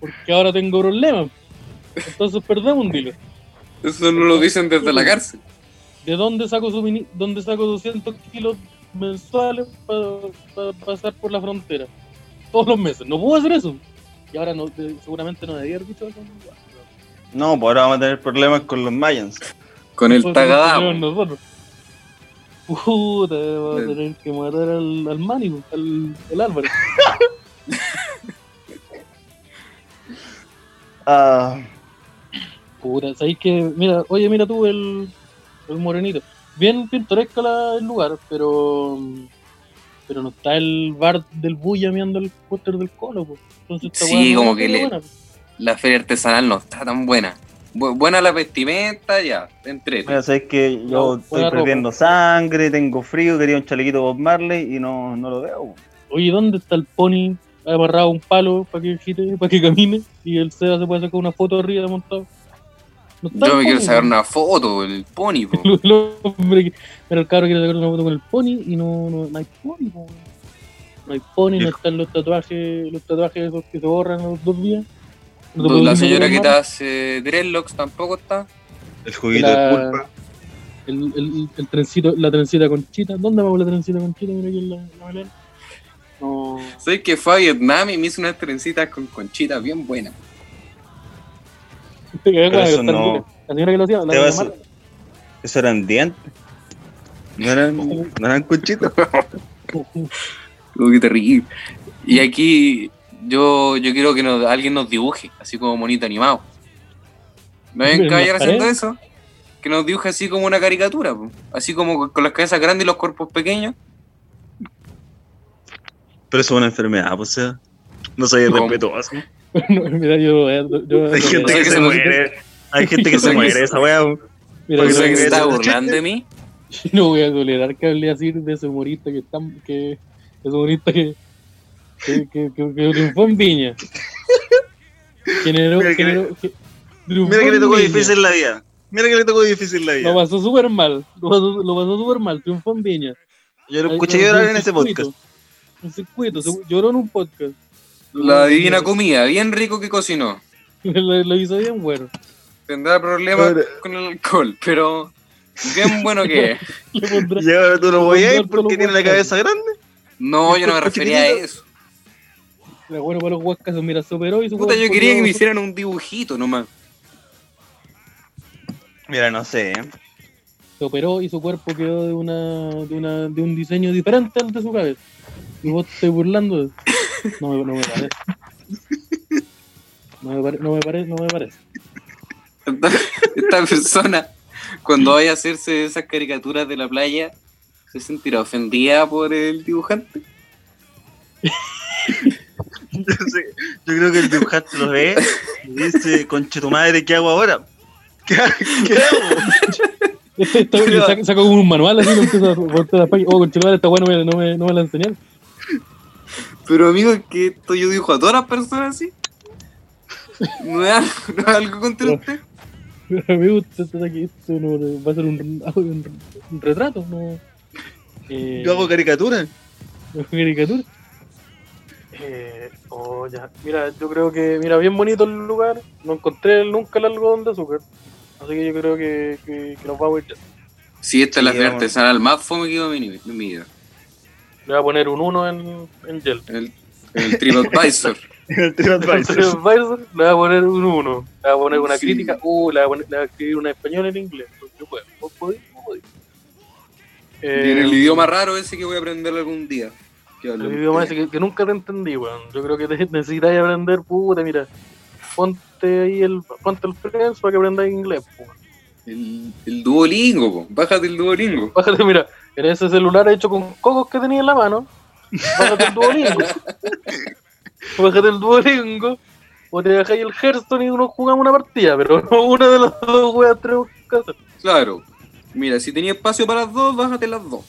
Porque ahora tengo problemas. Entonces perdemos un dealer. Eso no lo dicen desde la cárcel. ¿De dónde saco, sumini- dónde saco 200 kilos mensuales para pasar por la frontera? Todos los meses. No puedo hacer eso. Y ahora no, seguramente no debía haber dicho eso. No, pues ahora vamos a tener problemas con los Mayans. Con el po. nosotros. Puta, vamos a tener que matar al, al al, al Álvaro. [laughs] Ah, Puta, sabéis que, mira, oye, mira tú el, el morenito. Bien pintoresco la- el lugar, pero pero no está el bar del Bulla mirando el póster del colo. Entonces esta Sí, no como que le- buena, po. La feria artesanal no está tan buena. Bu- buena la vestimenta, ya, entre. mira, sabes que yo No, estoy perdiendo sangre, tengo frío, quería un chalequito Bob Marley y no, no lo veo. Oye, ¿dónde está el pony amarrado a un palo para que gire, para que camine? Y el Seba se puede sacar una foto arriba montado. No está Yo me quiero pony, sacar una foto, el pony, po. [laughs] El- hombre que- Pero el cabro quiere sacar una foto con el pony y no, no, no hay pony, po. No hay pony, no están los tatuajes, los tatuajes esos que se borran a los dos días. No La señora que te hace dreadlocks tampoco está. El juguito La- de pulpa. el, el, el trencito, la trencita conchita. ¿Dónde vamos la trencita conchita? Mira aquí en la, la Belén. No. Soy que fue a Vietnam y me hizo unas trencitas con conchitas bien buenas. Eso no- La señora que lo hacía, la Te señora vas- Marta. Eso eran dientes. No eran, no eran conchitas. [laughs] Uy, qué terrible. Y aquí yo, yo quiero que nos- alguien nos dibuje, así como monito animado. ¿No ven ¿En la caballero haciendo eso? Que nos dibuje así como una caricatura, po. así como con las cabezas grandes y los cuerpos pequeños. Pero eso es una enfermedad, pues, o sea. No soy ¿Cómo? respetuoso. [laughs] No, mira, yo, yo, yo- Hay gente que se muere. Hay gente que se muere esa weá. mira, Porque ¿No yo- sé que se está burlando de mí? [laughs] no voy a tolerar que hable así de ese humorista que está, que ese humorista que que, que, que, que triunfó en Viña. Generó, Mira que- generó, que- triunfó Mira que le tocó difícil la vida. Mira que le tocó difícil la Lo vida. pasó súper mal, lo pasó, lo súper mal, triunfó en Viña. Yo lo escuché llorar en ese podcast. Un circuito, se- lloró en un podcast. La divina comida, bien rico que cocinó. [laughs] lo, lo hizo bien bueno. Tendrá problemas con el alcohol, pero bien bueno que es. [laughs] Y ahora tú no voy a ir porque tiene la lo cabeza grande. No, yo no me refería a eso. Era bueno para los huascas, mira, se operó y su Puta, yo quería que me hicieran un dibujito nomás. Mira, no sé. ¿eh? se operó y su cuerpo quedó de una, de una de un diseño diferente al de su cabeza. Y vos te estás burlando de eso. [laughs] No me, no me parece. No me, pare- no me parece, no me parece. Esta, esta persona, cuando vaya a hacerse esas caricaturas de la playa, se sentirá ofendida por el dibujante. Yo, sé- yo creo que el dibujante lo ve y dice, conche tu madre, ¿qué hago ahora? ¿Qué, qué hago? Este está, Pero- saca, saca como un manual así, lo empieza a voltear las páginas. Oh, conchetumare, está bueno, mira, no me, no me la enseñaron. Pero amigo, es que esto yo dibujo a todas las personas así. ¿No es algo, no es algo contra usted? Pero a mí me gusta esto de aquí, esto no, va a ser un, un, un retrato, no. Eh, Yo hago caricatura. ¿no caricatura. Eh, oh, ya. Mira, yo creo que, mira, bien bonito el lugar. No encontré nunca el algodón de azúcar. Así que yo creo que, que, que nos vamos a ir ya. Sí, esta es la Sí, fe vamos. artesanal más fome que iba a mi vida. Le voy a poner un 1 en, en gel. El, el TripAdvisor. [laughs] El TripAdvisor. TripAdvisor, le voy a poner un 1. Le voy a poner una Sí. crítica. Uh, le voy a, poner, le voy a escribir una español en inglés. Yo puedo. ¿Vos podés? ¿Vos podés? Y en el Eh, idioma raro ese que voy a aprender algún día. Que El idioma ese que, que nunca te entendí, weón. Yo creo que te [laughs] necesitas aprender, puta, mira. Ponte ahí el, ponte el Friends para que aprendas inglés, weón. El, el Duolingo, po. bájate el Duolingo. Bájate, mira, en ese celular hecho con cocos que tenía en la mano. Bájate el Duolingo. [laughs] Bájate el Duolingo. O te dejáis el Hearthstone y uno jugamos una partida, pero no una de las dos weas tenemos que hacer. Claro. Mira, si tenía espacio para las dos, bájate las dos.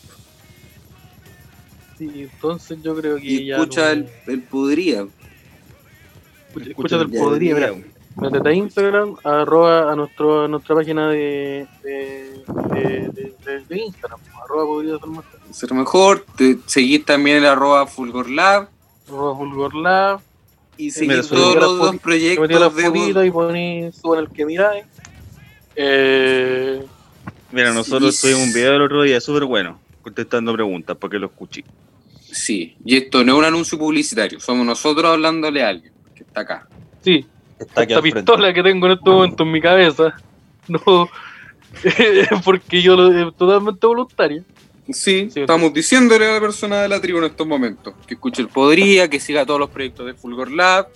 Sí, entonces yo creo que Y ya. escucha no- el, el podría. Escucha, el podría, mira. Métete a Instagram, arroba a, nuestro, a nuestra página de, de, de, de- de- de Instagram, arroba podría ser más Ser mejor. Te, seguís también el arroba FulgorLab. arroba Fulgor Lab, Y seguís todos los dos proyectos de fotitos y poní, suban el que miráis. Eh, Mira, nosotros Sí. tuvimos un video el otro día súper bueno, contestando preguntas para que lo escuché. Sí, y esto no es un anuncio publicitario, somos nosotros hablándole a alguien que está acá. sí, Está esta pistola que tengo en este momento en mi cabeza, no, [laughs] porque yo lo es totalmente voluntaria. Sí, Sí, estamos diciéndole a la persona de la tribu en estos momentos que escuche el Podría, que siga todos los proyectos de Fulgor Lab.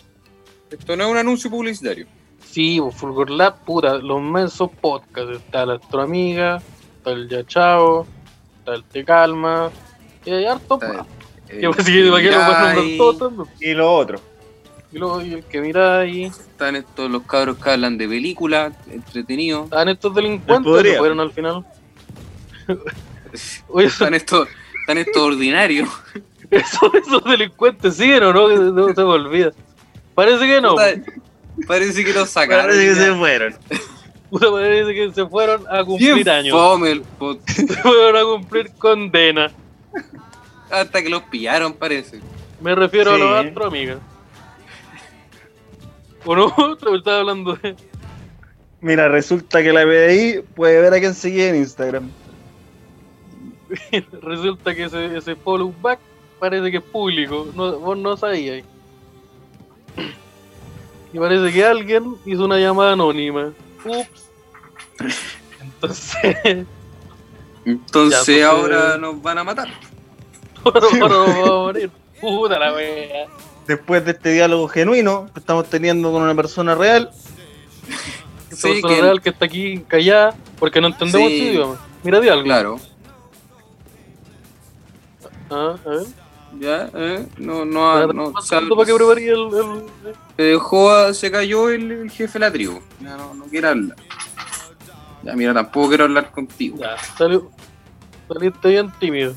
Esto no es un anuncio publicitario. Sí, Fulgor Lab, puta, los mensos podcasts. Está la Astroamiga, está el Ya Chao, está el Te Calma, y hay harto Está el-. Y lo otro. Y luego y el que mira ahí, Están estos los cabros que hablan de películas, entretenidos. están estos delincuentes que fueron al final. [laughs] Oye, Están estos, están estos ordinarios. [laughs] esos, esos delincuentes siguen o no, que no se me olvida. Parece que no. Puta, Parece que los sacaron. Parece que ya. se fueron. [laughs] Puta, parece que se fueron a cumplir Bien años. fome el pod- Se fueron a cumplir condena. Hasta que los pillaron, parece. Me refiero a los astroamigas. ¿O no? Te estaba hablando de. Mira, resulta que la PDI puede ver a quién sigue en Instagram. [laughs] Resulta que ese, ese follow back parece que es público. No, vos no sabías. Y parece que alguien hizo una llamada anónima. Ups. Entonces, Entonces Ya, pues, ahora eh. nos van a matar. [laughs] ahora ahora vamos a morir. Puta la wea. Después de este diálogo genuino que estamos teniendo con una persona real, Sí, persona que- real que está aquí callada porque no entendemos Sí. su idioma. Mira de algo. Claro. Ah, a ver. Ya, eh, no, no, Espérate, no, para que preparé el, el- se dejó, a- se cayó el, el jefe de la tribu. Ya no, no quiero hablar. Ya, mira, tampoco quiero hablar contigo. Ya, salió. Saliste bien tímido.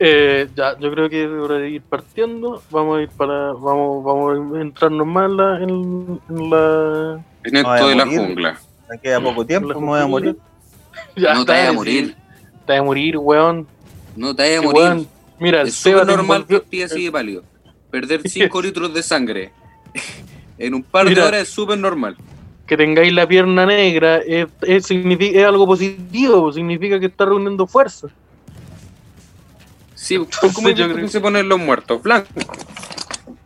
Eh, ya, yo creo que para ir partiendo, vamos a ir para. Vamos, vamos a entrarnos más en la. En, en la En esto de la jungla. me queda poco tiempo, la me voy a morir. [laughs] Ya, no te vayas a morir. Te vas a morir, weón. No te vayas a morir. weón. Mira, el Es te normal que estés así de pálido. Perder [laughs] 5 litros de sangre [laughs] en un par Mira. de horas es súper normal. que tengáis la pierna negra es, es, es algo positivo, significa que está reuniendo fuerza. Sí, [laughs] Entonces, ¿cómo yo creo- se ponen los muertos? Blancos.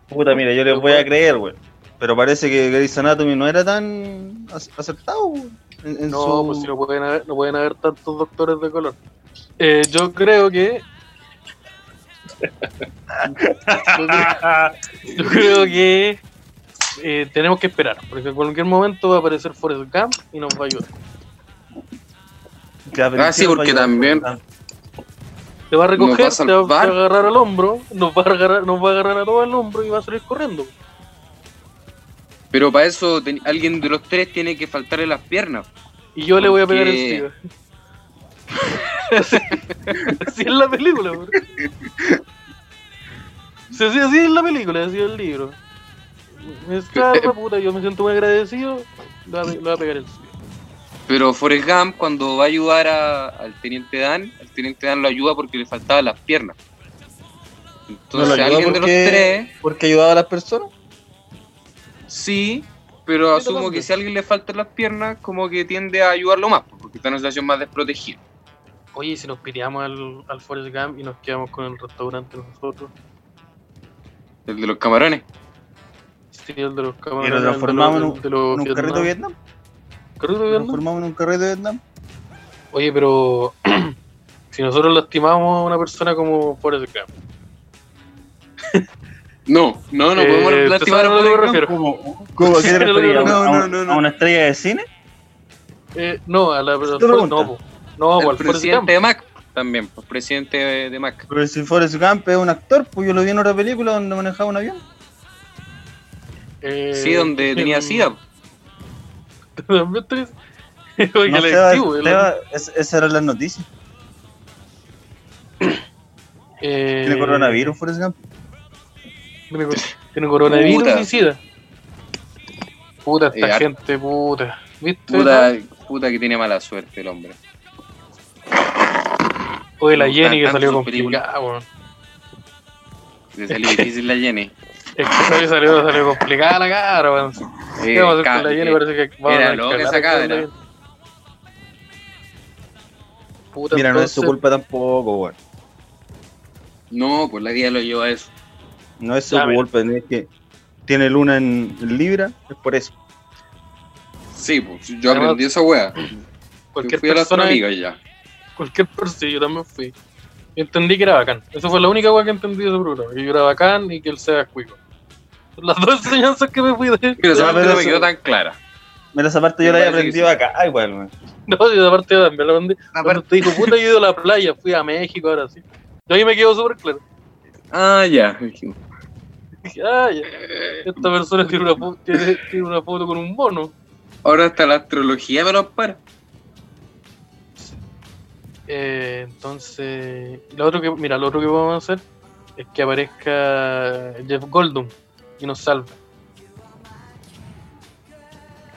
Puta, mira, yo les voy a creer, güey. Pero parece que Grey's Anatomy no era tan ac- acertado, güey. En, en No, su- pues si no pueden haber, no pueden haber tantos doctores de color. Eh, yo creo que. [laughs] yo, creo, que eh, tenemos que esperar, porque en cualquier momento va a aparecer Forrest Gump y nos va a ayudar. Ah, sí, ¿quién va a porque ayudar? Te va a recoger, va a te va, te va a agarrar al hombro, nos va a agarrar, nos va a agarrar a todo el hombro y va a salir corriendo. Pero para eso ten- alguien de los tres tiene que faltarle las piernas. Y yo le voy a pegar Porque- encima. así, [laughs] así es la película, bro. Sí, así, así es la película, así es el libro. Me [laughs] salva, puta, yo me siento muy agradecido, le voy a, le voy a pegar encima. Pero Forrest Gump, cuando va a ayudar a- al teniente Dan, el teniente Dan lo ayuda porque le faltaban las piernas. ¿No Entonces, lo alguien de los tres, Porque ayudaba a las personas. sí, pero asumo que si a alguien le faltan las piernas, como que tiende a ayudarlo más, porque está en una situación más desprotegida. Oye, ¿y si nos piteamos al, al Forrest Gump y nos quedamos con el restaurante nosotros? El de los camarones. Sí, el de los Y camarones. lo el de transformamos en un, de los en un carrito de Vietnam. ¿Carrito de Vietnam? transformamos en un carrito de Vietnam. Oye, pero [clears throat] si nosotros lastimamos a una persona como Forrest Gump, No, no, no Eh, podemos ¿te lastimar a Forrest Gump. ¿Cómo? ¿Cómo? ¿A qué te no, ¿A no, una- no, no. ¿A una estrella de cine? eh, no, a la pregunta. no, al Gump. presidente de Mac también, pues presidente de, de Mac. Pero si Forrest Gump es un actor, pues yo lo vi en otra película donde manejaba un avión. Eh, Sí, donde [laughs] tenía en- SIDA. También tenés- Oye, No, que Seba, lectivo, el- Seba, es- esas eran las noticias. [coughs] eh, Tiene coronavirus, Forrest Gump. Tiene, tiene coronavirus Puta. y sida. Puta, esta Eh, gente, puta. ¿Viste? Puta, puta que tiene mala suerte el hombre. Oye, la Jenny que salió complicada, weón. Le salió difícil la Jenny. Es que salió, salió, salió complicada la cara, weón. ¿Qué vamos a hacer con la Jenny? eh, Parece que vamos era a loca cagar esa. Puta, Mira, no es su culpa tampoco, weón. No, pues la vida lo llevó a eso. No es su mira. culpa, es que tiene luna en, Libra, es por eso. Sí, pues yo Además, aprendí esa wea. Yo Cualquier fui a la persona, ya. cualquier persona, yo también fui. Entendí que era bacán. Esa fue la única weá que entendí de ese programa. Que yo era bacán y que él sea cuico. Son Las dos enseñanzas que me fui de. Mira, esa parte no me quedó tan clara. Mira, esa parte yo la había aprendido acá, igual, weón. No, y aparte yo también la aprendí. Cuando te dijo, puta, yo he ido a la playa, fui a México, ahora sí. Yo ahí me quedo súper claro. Ah, ya. Ah, ya. Esta persona tiene una, tiene, tiene una foto con un mono. Ahora hasta la astrología me lo para. Eh, entonces, y lo otro que, mira, lo otro que podemos hacer es que aparezca Jeff Goldblum y nos salve.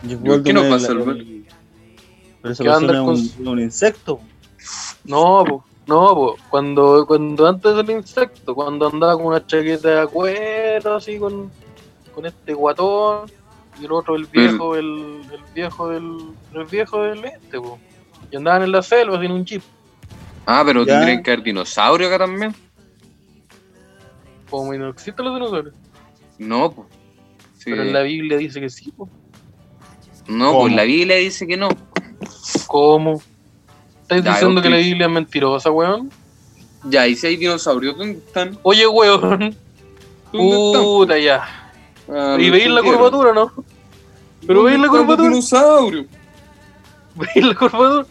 Jeff ¿Por qué no Goldblum es pasa, la- Albert? Pero esa es con un, insecto. No, po, no, po. Cuando, cuando antes del insecto, cuando andaba con una chaqueta de cuero, así con, con este guatón, y el otro el viejo, el, el viejo del, el viejo del este, po. Y andaban en la selva sin un chip. Ah, pero Ya. tendrían que haber dinosaurio acá también. Como no existen los dinosaurios. No, pues. Sí. Pero en la Biblia dice que sí, po. No, ¿Cómo? pues la Biblia dice que no. ¿Cómo? ¿Estáis Ya, diciendo que la Biblia es mentirosa, weón? Ya, y si hay dinosaurios, ¿dónde están? Oye, weón. Puta, ya. Ah, ¿Y veis la curvatura, no? ¿Pero veis la ¿Dónde están los curvatura? dinosaurios? [laughs] ¿Veis la curvatura?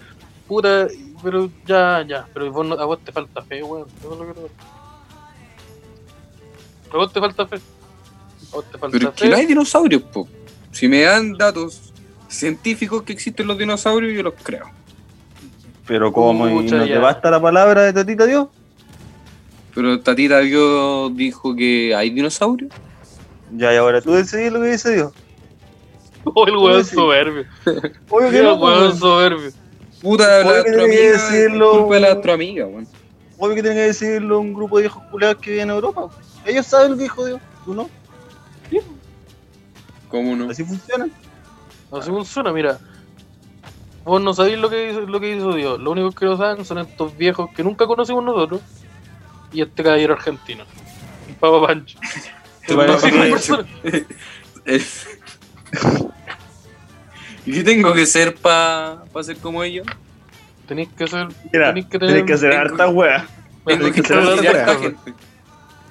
Puta, pero ya, ya. Pero vos no- a vos te falta fe, weón. Eso es lo que te A vos te falta fe. Te falta Pero es que no hay dinosaurios, po. Si me dan datos científicos que existen los dinosaurios, yo los creo. Pero como, ¿y Pucha, no te basta la palabra de Tatita Dios? Pero Tatita Dios dijo que hay dinosaurios. Ya, y ahora tú decidís lo que dice Dios. [laughs] Oh, el Sí. soberbio. Obvio que el weón. soberbio. Puta, la que astroamiga. decirlo. es culpa de la astroamiga, weón. Obvio que tiene que decirlo un grupo de viejos culeados que vive en Europa. Ellos saben lo que dijo Dios, tú no. ¿Cómo no? Así funciona. Así funciona, mira. Vos no sabéis lo que, hizo, lo que hizo Dios. Lo único que lo saben son estos viejos que nunca conocimos nosotros. Y este caballero argentino. El Papa Pancho. [laughs] ¿Te parece Una que- persona- Es- ¿Y qué tengo que ser para ser como ellos? Tenéis que ser. Mira, tenéis que tener. tienes que hacer harta wea. Tengo que que a harta gente.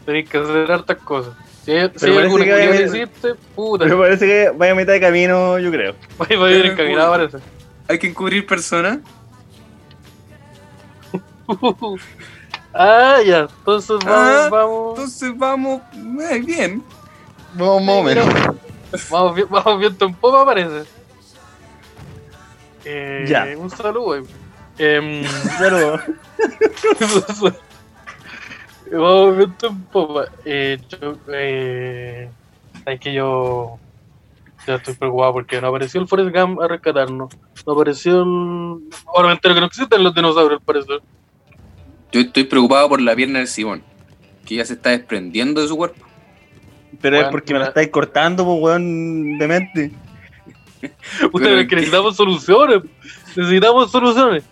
Tenéis que hacer hartas cosas. Si si Pero hay parece alguna que vaya- hiciste, puta. Me parece que vaya a mitad de camino, yo creo. Va va a ir encaminado, parece. Hay que encubrir personas. [laughs] ah, ya. Entonces vamos. Ah, vamos. Entonces vamos eh, bien. Vamos, más o menos. [laughs] Vamos, vamos viento en popa, parece. Eh, Ya. Un saludo, eh. Em, [laughs] Pero, vamos viento en popa. Eh, yo, eh, es que yo ya estoy preocupado porque no apareció el Forrest Gump a rescatarnos. No apareció el... Ahora me entero que no existen los dinosaurios, al parecer. Yo estoy preocupado por la pierna del Simón. Que ya se está desprendiendo de su cuerpo. pero es porque me la estáis cortando, pues, weón, demente. Ustedes [laughs] es que que- necesitamos soluciones. Necesitamos soluciones.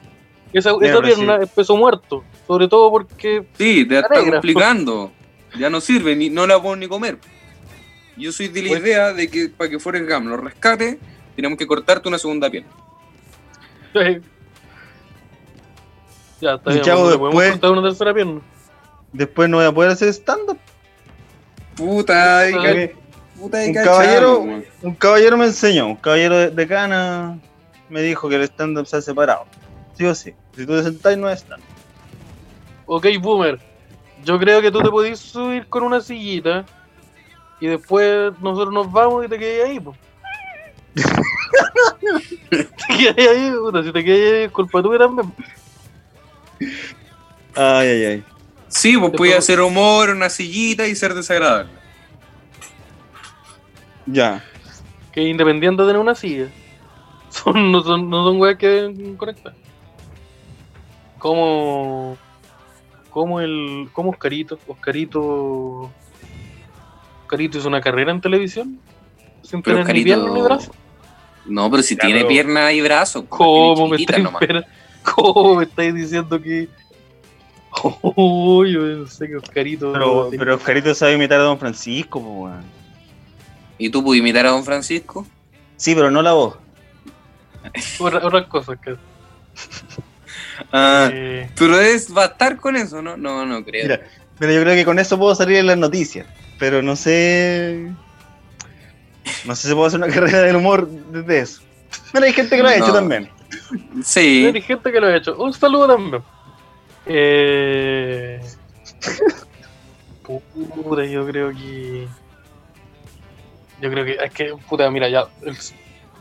Esa, esa pero pierna es peso muerto. Sobre todo porque Sí, te Está está negra. complicando. Ya no sirve, ni, no la puedo ni comer. Yo soy de la Pues- idea de que para que Forrest Gump lo rescate, tenemos que cortarte una segunda pierna. Ya, está Y bien. Chavo, ¿le podemos después- cortar una tercera pierna? Después no voy a poder hacer stand-up. Puta, ay, Puta, ca- puta, ay, un cachado, caballero-. Un caballero me enseñó, un caballero de, de cana me dijo que el stand-up se ha separado. Sí o sí. Si tú te sentás, no es stand Ok, Boomer. Yo creo que tú te podés subir con una sillita y después nosotros nos vamos y te quedas ahí, po. [laughs] te quedas ahí, puta. Si te quedas ahí, es culpa tuya también. Ay, ay, ay. Sí, pues Te podía hacer humor, una sillita y ser desagradable. Ya. Que independiente de tener una silla. [laughs] Son, no son, no son weas que deben Como. Como el. Como Oscarito. Oscarito. Oscarito hizo una carrera en televisión. Sin Pero tener ni Oscarito- pierna ni brazo. No, pero si tiene pierna y brazo. ¿Cómo me, estáis, ¿Cómo me estáis diciendo que.? [laughs] Oh, yo pensé que Oscarito. Pero, Oscarito sabe imitar a Don Francisco, weón. ¿Y tú puedes imitar a Don Francisco? Sí, pero no la voz. otra- otras cosas que. Ah, eh, pero es, va a estar con eso, ¿no? No, no creo. Mira, pero yo creo que con eso puedo salir en las noticias. Pero no sé. No sé si puedo hacer una [laughs] carrera del humor desde eso. Mira, hay gente que lo ha hecho No. también. Sí. hay gente que lo ha hecho. Un saludo también. Eh. Puta, yo creo que. Yo creo que. Es que, puta, mira, ya.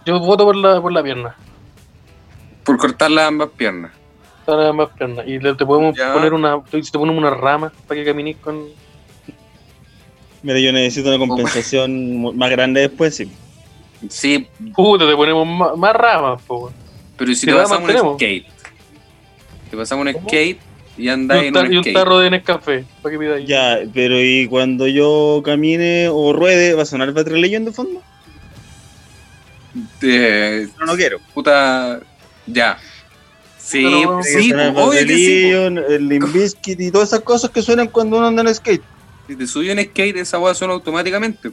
Yo voto por la, por la pierna. Por cortar las ambas piernas. Para más piernas. Y le- te podemos Ya. poner una. Si te ponemos una rama para que camines con. Mira, yo necesito una compensación más grande después, sí. Sí, Puta, te ponemos más, más ramas, po. pero si ¿Qué te pasamos un tenemos? skate. Te pasamos un ¿Cómo? skate y un, en un y un skate. tarro de Nescafé. Para que pidáis. Ya, pero ¿y cuando yo camine o ruede, va a sonar Battle Legend de fondo? Eh, Pero no quiero. puta. Ya. Sí, No, sí, el obvio que sí. Evangelion, el Limp Bizkit y todas esas cosas que suenan cuando uno anda en skate. Si te subí en skate, esa weá suena automáticamente.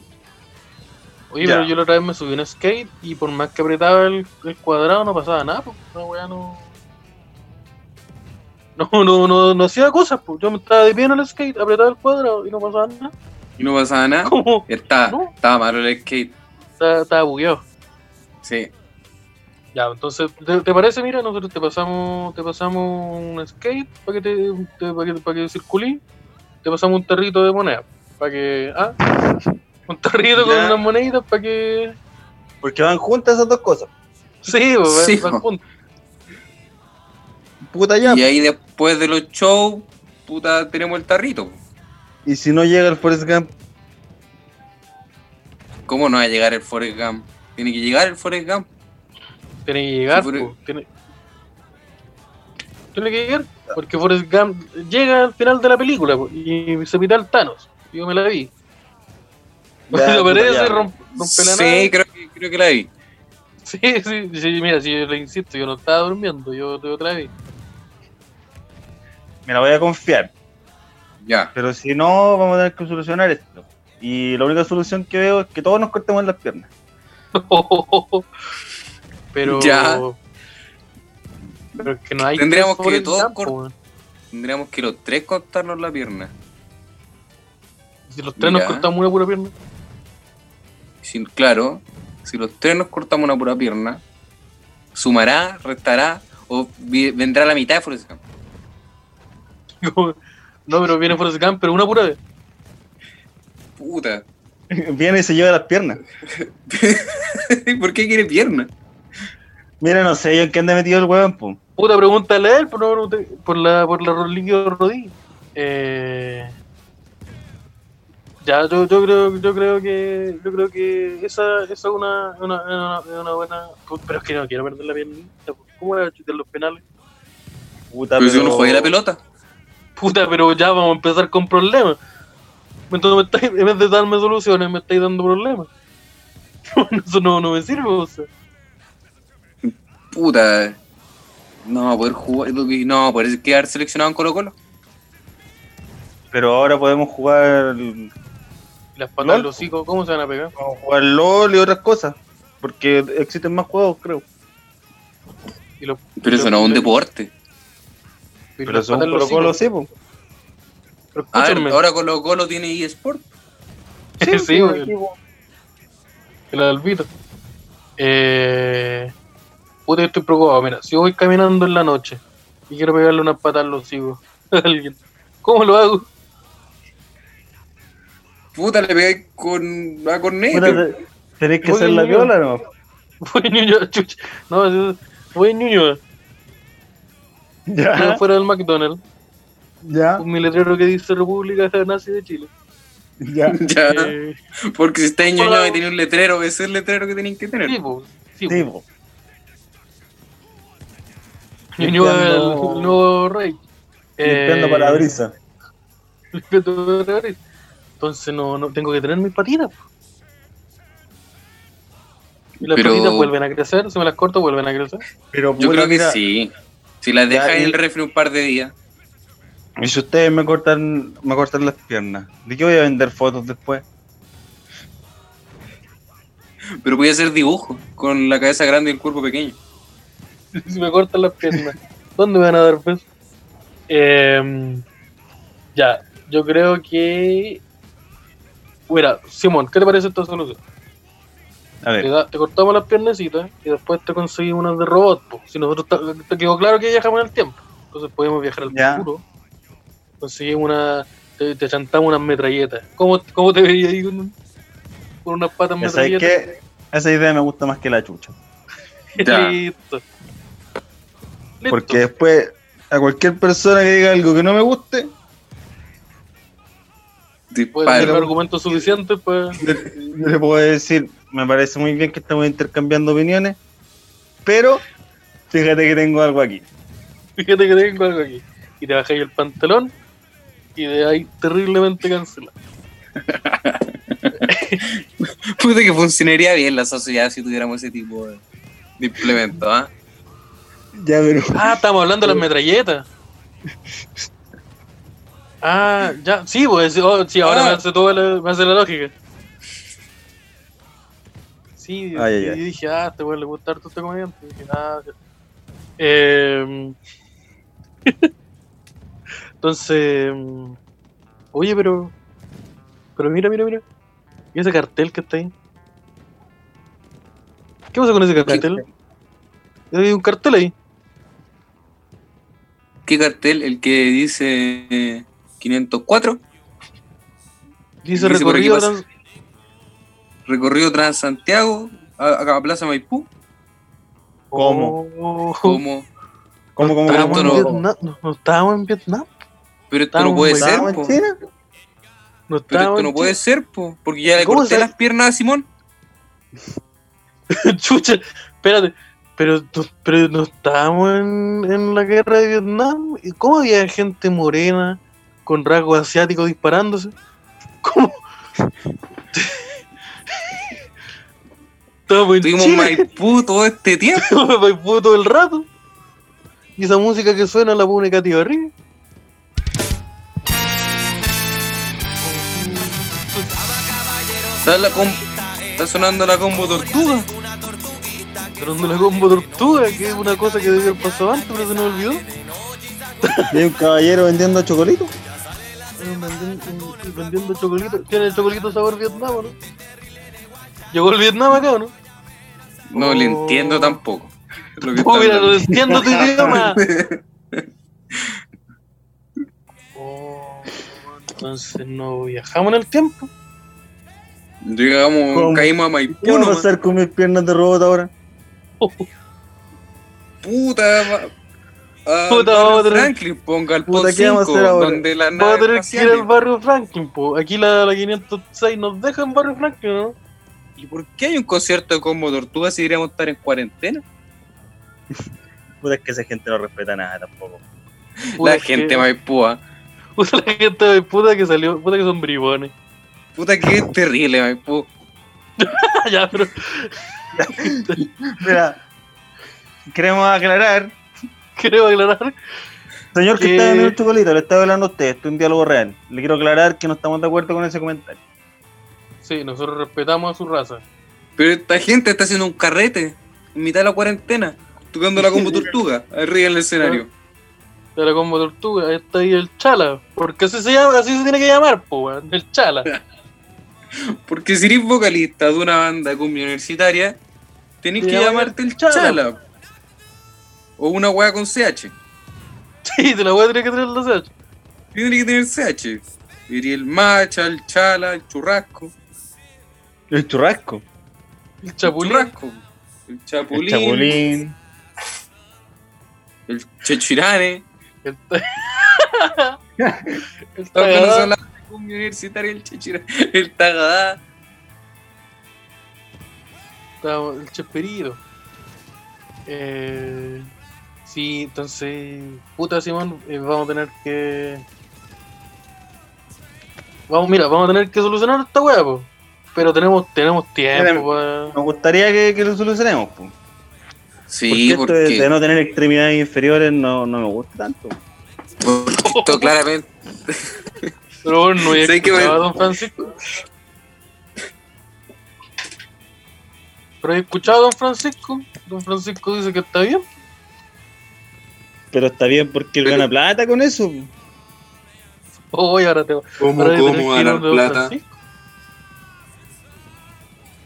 Oye, Ya. pero yo la otra vez me subí en skate y por más que apretaba el, el cuadrado no pasaba nada, pues la weá no. [laughs] No, no, no, no hacía cosas, pues. Yo me estaba de pie en el skate, apretaba el cuadrado y no pasaba nada. Y no pasaba nada. Como Está, No. Estaba malo el skate. estaba, estaba bugueado. Sí. Ya, entonces, ¿te, te parece? Mira, nosotros te pasamos, te pasamos un skate para que te, te- para que, para que circulí, te pasamos un territo de moneda, para que, ah, un territo con unas moneditas para que, Porque van juntas esas dos cosas. sí, pues, Sí, va- va po. junto. Puta ya. Y ahí después de los shows, puta, tenemos el tarrito. Y si no llega el Forrest Gump, ¿Cómo no va a llegar el Forrest Gump? Tiene que llegar el Forrest Gump. Tiene que llegar, Sí, por- tiene, tiene que llegar, porque Forrest Gump llega al final de la película po, y se pita el Thanos, yo me la vi. Ya, [laughs] rompe, rompe la sí, nave. creo que, creo que la vi. [laughs] Sí, sí, sí, mira, si yo le insisto, yo no estaba durmiendo, yo te otra vez. me la voy a confiar. Ya. Pero si no, vamos a tener que solucionar esto. Y la única solución que veo es que todos nos cortemos las piernas. [laughs] Pero. Ya. Pero que no hay. Tendríamos que todos weón. Tendríamos que los tres cortarnos la pierna. Si los tres nos cortamos una pura pierna. Si- claro, si los tres nos cortamos una pura pierna, sumará, restará o vendrá la mitad de Forrest Gump. [laughs] No, pero viene Forrest Gump, pero una pura vez. Puta. Viene y se lleva las piernas. [laughs] ¿Por qué quiere pierna? Mira, no sé yo en qué anda metido el huevón, po. Puta, pregúntale a él por, no por la por la líquido rodilla. Eh, ya, yo, yo creo yo creo que yo creo que esa, esa es una, una, una, una buena. Pero es que no quiero perder la piernita. ¿Cómo era chutar los penales? Puta, Pero si uno juega la pelota. Puta, pero ya vamos a empezar con problemas. Entonces me estáis, en vez de darme soluciones, me estáis dando problemas. [laughs] Eso no, no me sirve, o sea. Puta. No va a poder jugar. No va a poder quedar seleccionado en Colo Colo. Pero ahora podemos jugar, las patas ¿Lol? del hocico, ¿cómo se van a pegar? podemos jugar LOL y otras cosas. Porque existen más juegos, creo. Y los- Pero y eso los- no es un deporte. Pero del Colo Colo, sí, po. A ver, ahora Colo Colo tiene eSport. Sí, [laughs] sí, po. El albito. Eh. Puta, estoy preocupado. Mira, si yo voy caminando en la noche y quiero pegarle unas patas al [laughs] hocico a alguien, ¿cómo lo hago? Puta, le pegáis con la corneta. Tenés que hacer la viola, ¿no? Voy Ñuñoa, [laughs] chucha. No, voy Ñuñoa, Ya, fuera del McDonald's, ya, con mi letrero que dice República Nazi de Chile. ya. [laughs] Ya. Eh, Porque si está en Ñuñoa y tiene un letrero, ese es el letrero que tienen que tener. sí, po, sí, el, Limpiando- el nuevo rey. Limpiando Eh, parabrisas. Limpiando parabrisas. Entonces no, no tengo que tener mis patitas. Y las Pero- patitas vuelven a crecer, si me las corto vuelven a crecer. Pero Yo creo que sí. Si las dejas en el refri un par de días. Y si ustedes me cortan, me cortan las piernas, ¿de qué voy a vender fotos después? Pero voy a hacer dibujo con la cabeza grande y el cuerpo pequeño. [laughs] si me cortan las piernas, ¿dónde me van a dar peso? Em, ya, yo creo que. Mira, Simón, ¿qué te parece esta solución? A Te, ver, da- te cortamos las piernecitas y después te conseguimos unas de robot. po. Si nosotros ta- te quedó claro que viajamos en el tiempo, entonces podemos viajar al Ya. futuro. Conseguimos una. Te, te chantamos unas metralletas. ¿Cómo, cómo te veías ahí con, con unas patas metralletas? que esa idea me gusta más que la chucha. [laughs] Ya. Listo. Listo. Porque después, a cualquier persona que diga algo que no me guste, Puede tener Disparo. argumentos suficientes pues. yo le puedo decir, me parece muy bien que estamos intercambiando opiniones, pero fíjate que tengo algo aquí. Fíjate que tengo algo aquí. Y te bajáis el pantalón y de ahí terriblemente cancelado. [laughs] Puta que funcionaría bien la sociedad si tuviéramos ese tipo de, de implemento, ¿ah? Ya, pero. Ah, estamos hablando de las [laughs] metralletas. Ah, ya, sí, pues, oh, sí, ahora Ah. me hace todo la, me hace la lógica. Sí, dije, ah, este weón le gusta harto este comediante. Y dije, ah. Eh, [laughs] entonces, oye, pero, pero mira, mira, mira. ¿Y ese cartel que está ahí? ¿Qué pasa con ese cartel? Hay un cartel ahí. ¿Qué cartel? El que dice eh, 504, Dice Dice aquí recorrido trans- recorrido Transantiago, a, a Plaza Maipú. ¿Cómo? Oh. ¿Cómo, cómo, esto en no-. No, no estábamos en Vietnam. pero esto no puede ser, ¿Estábamos po. No Pero esto no puede ser, po, porque ya le ¿Cómo corté se- las piernas a Simón. [laughs] Chucha, espérate. Pero, pero no estábamos en, en la guerra de Vietnam. ¿Y cómo había gente morena con rasgos asiáticos disparándose? [laughs] ¿Cómo? Chile. Maipú todo este [laughs] tiempo. Maipú todo el rato. Y esa música que suena la pone Katy Barriga. Está, la com- está sonando la combo tortuga. Pero donde la combo tortuga, que es una cosa que debió haber pasado antes, pero se nos olvidó. [laughs] Y hay un caballero vendiendo chocolito. Vendiendo, vendiendo chocolito. ¿Tiene el chocolito sabor Vietnam no? ¿Llegó el Vietnam acá o no? No le Oh. entiendo tampoco. Lo que Oh, mira, no entiendo tu idioma. [laughs] Oh, entonces no viajamos en el tiempo. Llegamos, ¿Cómo? caímos a Maipú. ¿Qué va a pasar con mis piernas de robot ahora? Puta, va- a Puta, tener- Franklin, ponga el Puta, PON ¿qué vamos a 5, hacer ahora? donde la Vamos a nave tener que ir al espacial. barrio Franklin, po. Aquí la, la 506 nos deja en barrio Franklin, ¿no? ¿Y por qué hay un concierto de combo tortuga si deberíamos estar en cuarentena? Puta, es que esa gente no respeta nada tampoco. Puta, la gente que- Maipúa. Puta la gente de puta que salió, puta que son bribones. Puta que es terrible Maipú. [laughs] ya, pero. [laughs] Mira, queremos aclarar, [laughs] Creo aclarar. señor que Eh. está vendiendo el chocolito, le está hablando a usted, esto es un diálogo real. Le quiero aclarar que no estamos de acuerdo con ese comentario. Sí, nosotros respetamos a su raza. Pero esta gente está haciendo un carrete en mitad de la cuarentena, tocando la combo [laughs] tortuga, arriba en el escenario. De la combo tortuga, ahí está ahí el chala. Porque así se llama, así se tiene que llamar, po, weón. El chala. Porque si eres vocalista de una banda de cumbia universitaria, tenés Te que llamarte el Chala. Chala. O una wea con CH. Sí, te la a tener que traer la CH. Tiene que tener CH. Diría el macha, el chala, el churrasco. El churrasco. El El chapulín. churrasco. El El chapulín. chapulín. El chechirane. El, [laughs] tagadá. esa banda de cumbia universitaria, el chechirane. El tagadá. El chesperito. Eh, sí, entonces, puta Simón, eh, vamos a tener que. Vamos, mira, vamos a tener que solucionar esta weá, po. Pero tenemos, tenemos tiempo pa- Nos gustaría que, que lo solucionemos. po. Sí, porque esto de, no tener extremidades inferiores no, no me gusta tanto. porque esto claramente. Pero bueno, no Sí, [laughs] que Don Francisco. Pero he escuchado a Don Francisco. Don Francisco dice que está bien. Pero está bien porque él gana plata con eso. Hoy ahora te ¿Cómo, ahora cómo ganar Don plata? Francisco.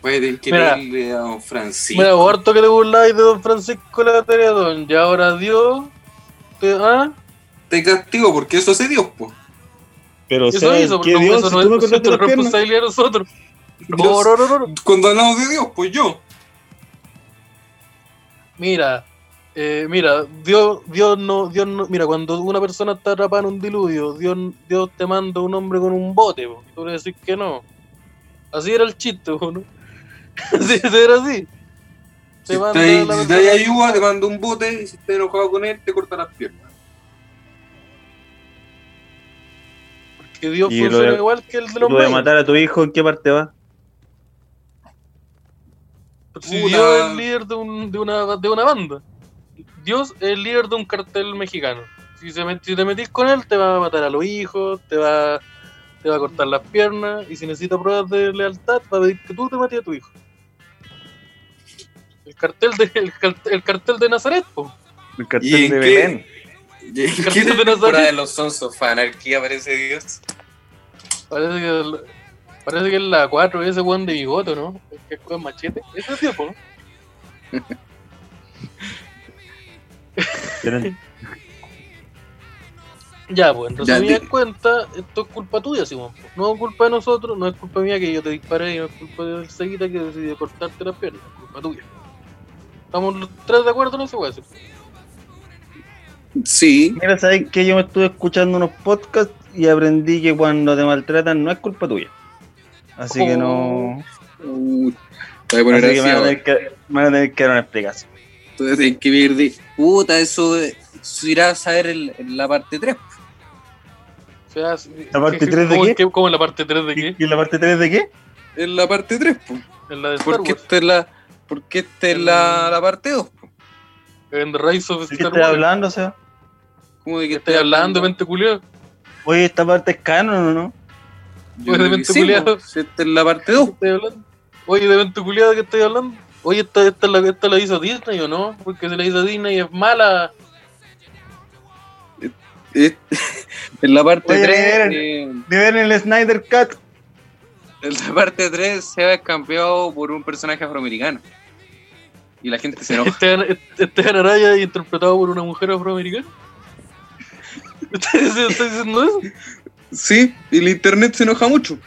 Puede tener que Mira. irle a Don Francisco. Mira, harto que te burláis de Don Francisco la Teredón. Y ahora Dios. Te, ¿ah? Te castigo porque eso hace Dios, po. Pero, Eso hizo, ¿qué porque Dios? eso Si no es responsabilidad de nosotros. No, Dios. no, no, no. Cuando hablamos de Dios, pues yo. Mira, eh, mira, Dios, Dios no, Dios no, mira, cuando una persona está atrapada en un diluvio, Dios, Dios te manda un hombre con un bote, po, y tú le decís que no. Así era el chiste, po, ¿no? [laughs] Así era así. Si Te manda te, la si te persona- hay ayuda, te manda un bote y si estás enojado con él, te corta las piernas. que Dios Y lo funciona de- igual que el de Lo los de mayas. matar a tu hijo, ¿en qué parte va? Si. Dios es el líder de, un- de una, de una banda. Dios es el líder de un cartel mexicano. Si, se met- si te metís con él, te va a matar a los hijos, te va, te va a cortar las piernas, y si necesita pruebas de lealtad, va a pedir que tú te mates a tu hijo. El cartel de, el, cartel, el cartel de Nazaret, po. El ¿Y cartel de qué? Belén. ¿Y en Cartel qué de Nazaret. de los Sons of Anarchy aparece Dios? Parece que, el- parece que es la 4, ese weón de bigote, ¿no? El que es con machete. Ese es Dios, po, ¿no? Ya, pues, en Ya, resumidas di- cuentas, esto es culpa tuya, Simón. No es culpa de nosotros, no es culpa mía que yo te disparé y no es culpa del seguita que decidió cortarte las piernas, es culpa tuya. ¿Estamos los tres de acuerdo en ese weón? Sí. Mira, sabes que yo me estuve escuchando unos podcasts y aprendí que cuando te maltratan no es culpa tuya. Así que no. Uy, voy a poner Así que me van a tener que, me van a tener que dar una explicación. Entonces hay que ver de. Puta, eso, eso irá a saber en, en la parte 3. O sea, ¿La parte ¿qué- tres de cómo- qué? ¿Cómo en la parte 3 de qué? ¿Y en la parte 3 de qué? En la parte 3, pues. En la de Star Porque Wars. esta es la. Porque esta es la, la parte 2. En The Rise of ¿De qué Star estoy Wars. hablando, o sea? ¿Cómo de ¿Qué qué estoy hablando, mente culiao? Oye, esta parte es canon o no? Pues de que si esta es la parte 2. ¿Qué estoy hablando? Oye, de mente culiao, ¿de qué estoy hablando? Oye, esta, esta, la, esta la hizo Disney o no? Porque si la hizo Disney es mala. Eh, [laughs] en la parte Oye, 3. miren. eh, De ver en el Snyder Cut. en la parte 3 se va campeado por un personaje afroamericano. Y la gente se enoja. Esteban, Esteban Araya interpretado por una mujer afroamericana. [laughs] ¿Estás estás diciendo eso? Sí, y el internet se enoja mucho.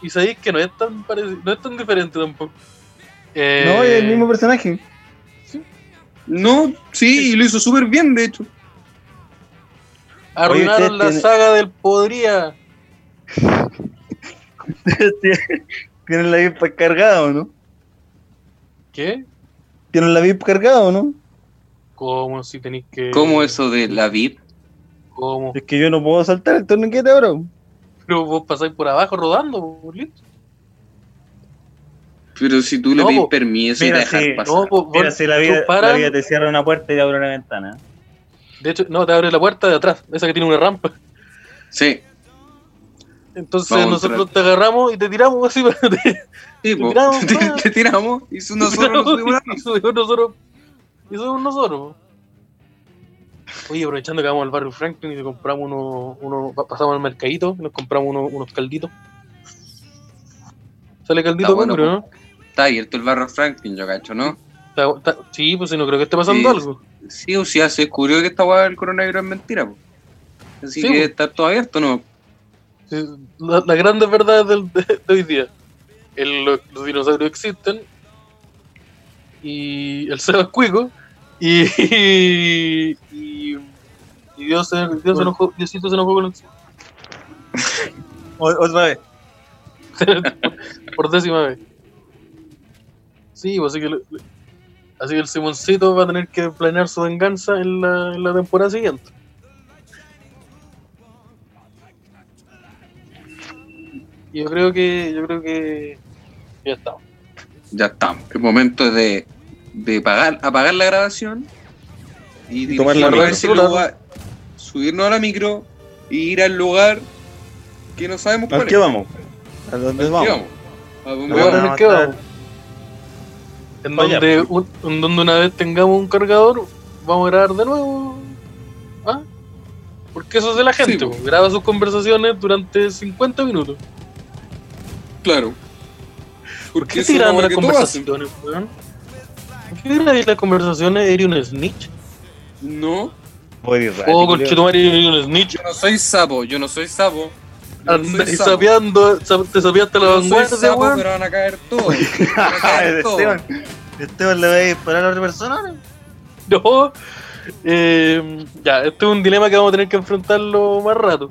Y sabéis que no es tan parecido, no es tan diferente tampoco. Eh, No, es el mismo personaje. No, sí, y lo hizo súper bien, de hecho. Arruinaron Oye, la tiene- saga del Podría. [laughs] Tienen la VIP cargada o no? ¿Qué? Tienen la VIP cargada o no? ¿Cómo si tenéis que.? ¿Cómo eso de la VIP? ¿Cómo? Es que yo no puedo saltar el torniquete ahora. Pero vos pasáis por abajo rodando, listo. Pero si tú le pedís po. permiso y Mira, te dejas sí, pasar. No, po, Mira, si la vida, paras- la vida te cierra una puerta y te abre una ventana. De hecho, no, te abre la puerta de atrás, esa que tiene una rampa. Sí, Entonces Vamos nosotros te agarramos y te tiramos así [laughs] para te, sí, po. tiramos, [laughs] te, te tiramos y nosotros nos nosotros. Y subimos nosotros. Oye, aprovechando que vamos al barrio Franklin y compramos uno, uno pa- pasamos al mercadito y nos compramos uno- unos calditos. Sale caldito Está bueno, ¿no? Está abierto el barro Franklin, yo cacho, ¿no? Está- está- sí, pues si no creo que esté pasando Sí. algo. Sí, o sea, se descubrió que esta del coronavirus es mentira, po. Así Sí, que está todo abierto, ¿no? Sí, la- Las grandes verdades del- de, de hoy día. El- los, los dinosaurios existen. Y el Seba es cuico. Y, [laughs] y, y Dios, se, Dios se enojó, Diosito se enojó con [laughs] otra vez. [laughs] por décima vez. Sí, pues así que, así que el Simoncito va a tener que planear su venganza en la, en la temporada siguiente. Yo creo que, yo creo que ya estamos. Ya estamos. El momento de, de pagar, apagar la grabación y, Y tomar la dirigirnos a micro. ese lugar, subirnos a la micro y ir al lugar que no sabemos ¿A cuál qué es. vamos? ¿A dónde ¿A qué vamos? vamos? ¿A dónde vamos? en el que vamos a vamos. En donde, un- en donde una vez tengamos un cargador, vamos a grabar de nuevo. ¿Ah? Porque eso es de la gente, Sí, graba sus conversaciones durante 50 minutos. Claro. ¿Por Porque qué lo las conversaciones, weón? ¿Por qué las conversaciones? ¿Eres un snitch? No, Oh, un snitch. yo no soy sapo, yo no soy sapo. Yo no Anda- soy y sapo. sapeando, sa- te sapeaste la vanguardia, weón. pero van a caer todos. Van a [laughs] caer todos. Esteban, Esteban le va a disparar a otra persona. No. Eh, ya, este es un dilema que vamos a tener que enfrentarlo más rato.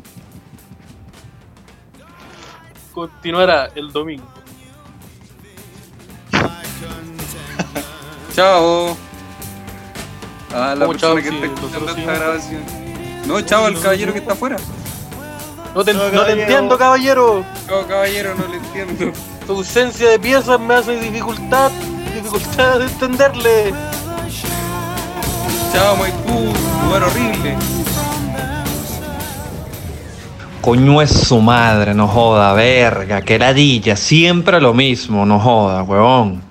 Continuará el domingo. Chao a la oh, persona chao, que está escuchando esta grabación. No, chao al caballero que está afuera. No te, no, te entiendo, caballero. No, caballero, no le entiendo. Tu ausencia de piezas me hace dificultad, dificultad de entenderle. Chao, Maipú, lugar horrible. Coño es su madre, no joda, verga, que ladilla, siempre lo mismo, no joda, huevón.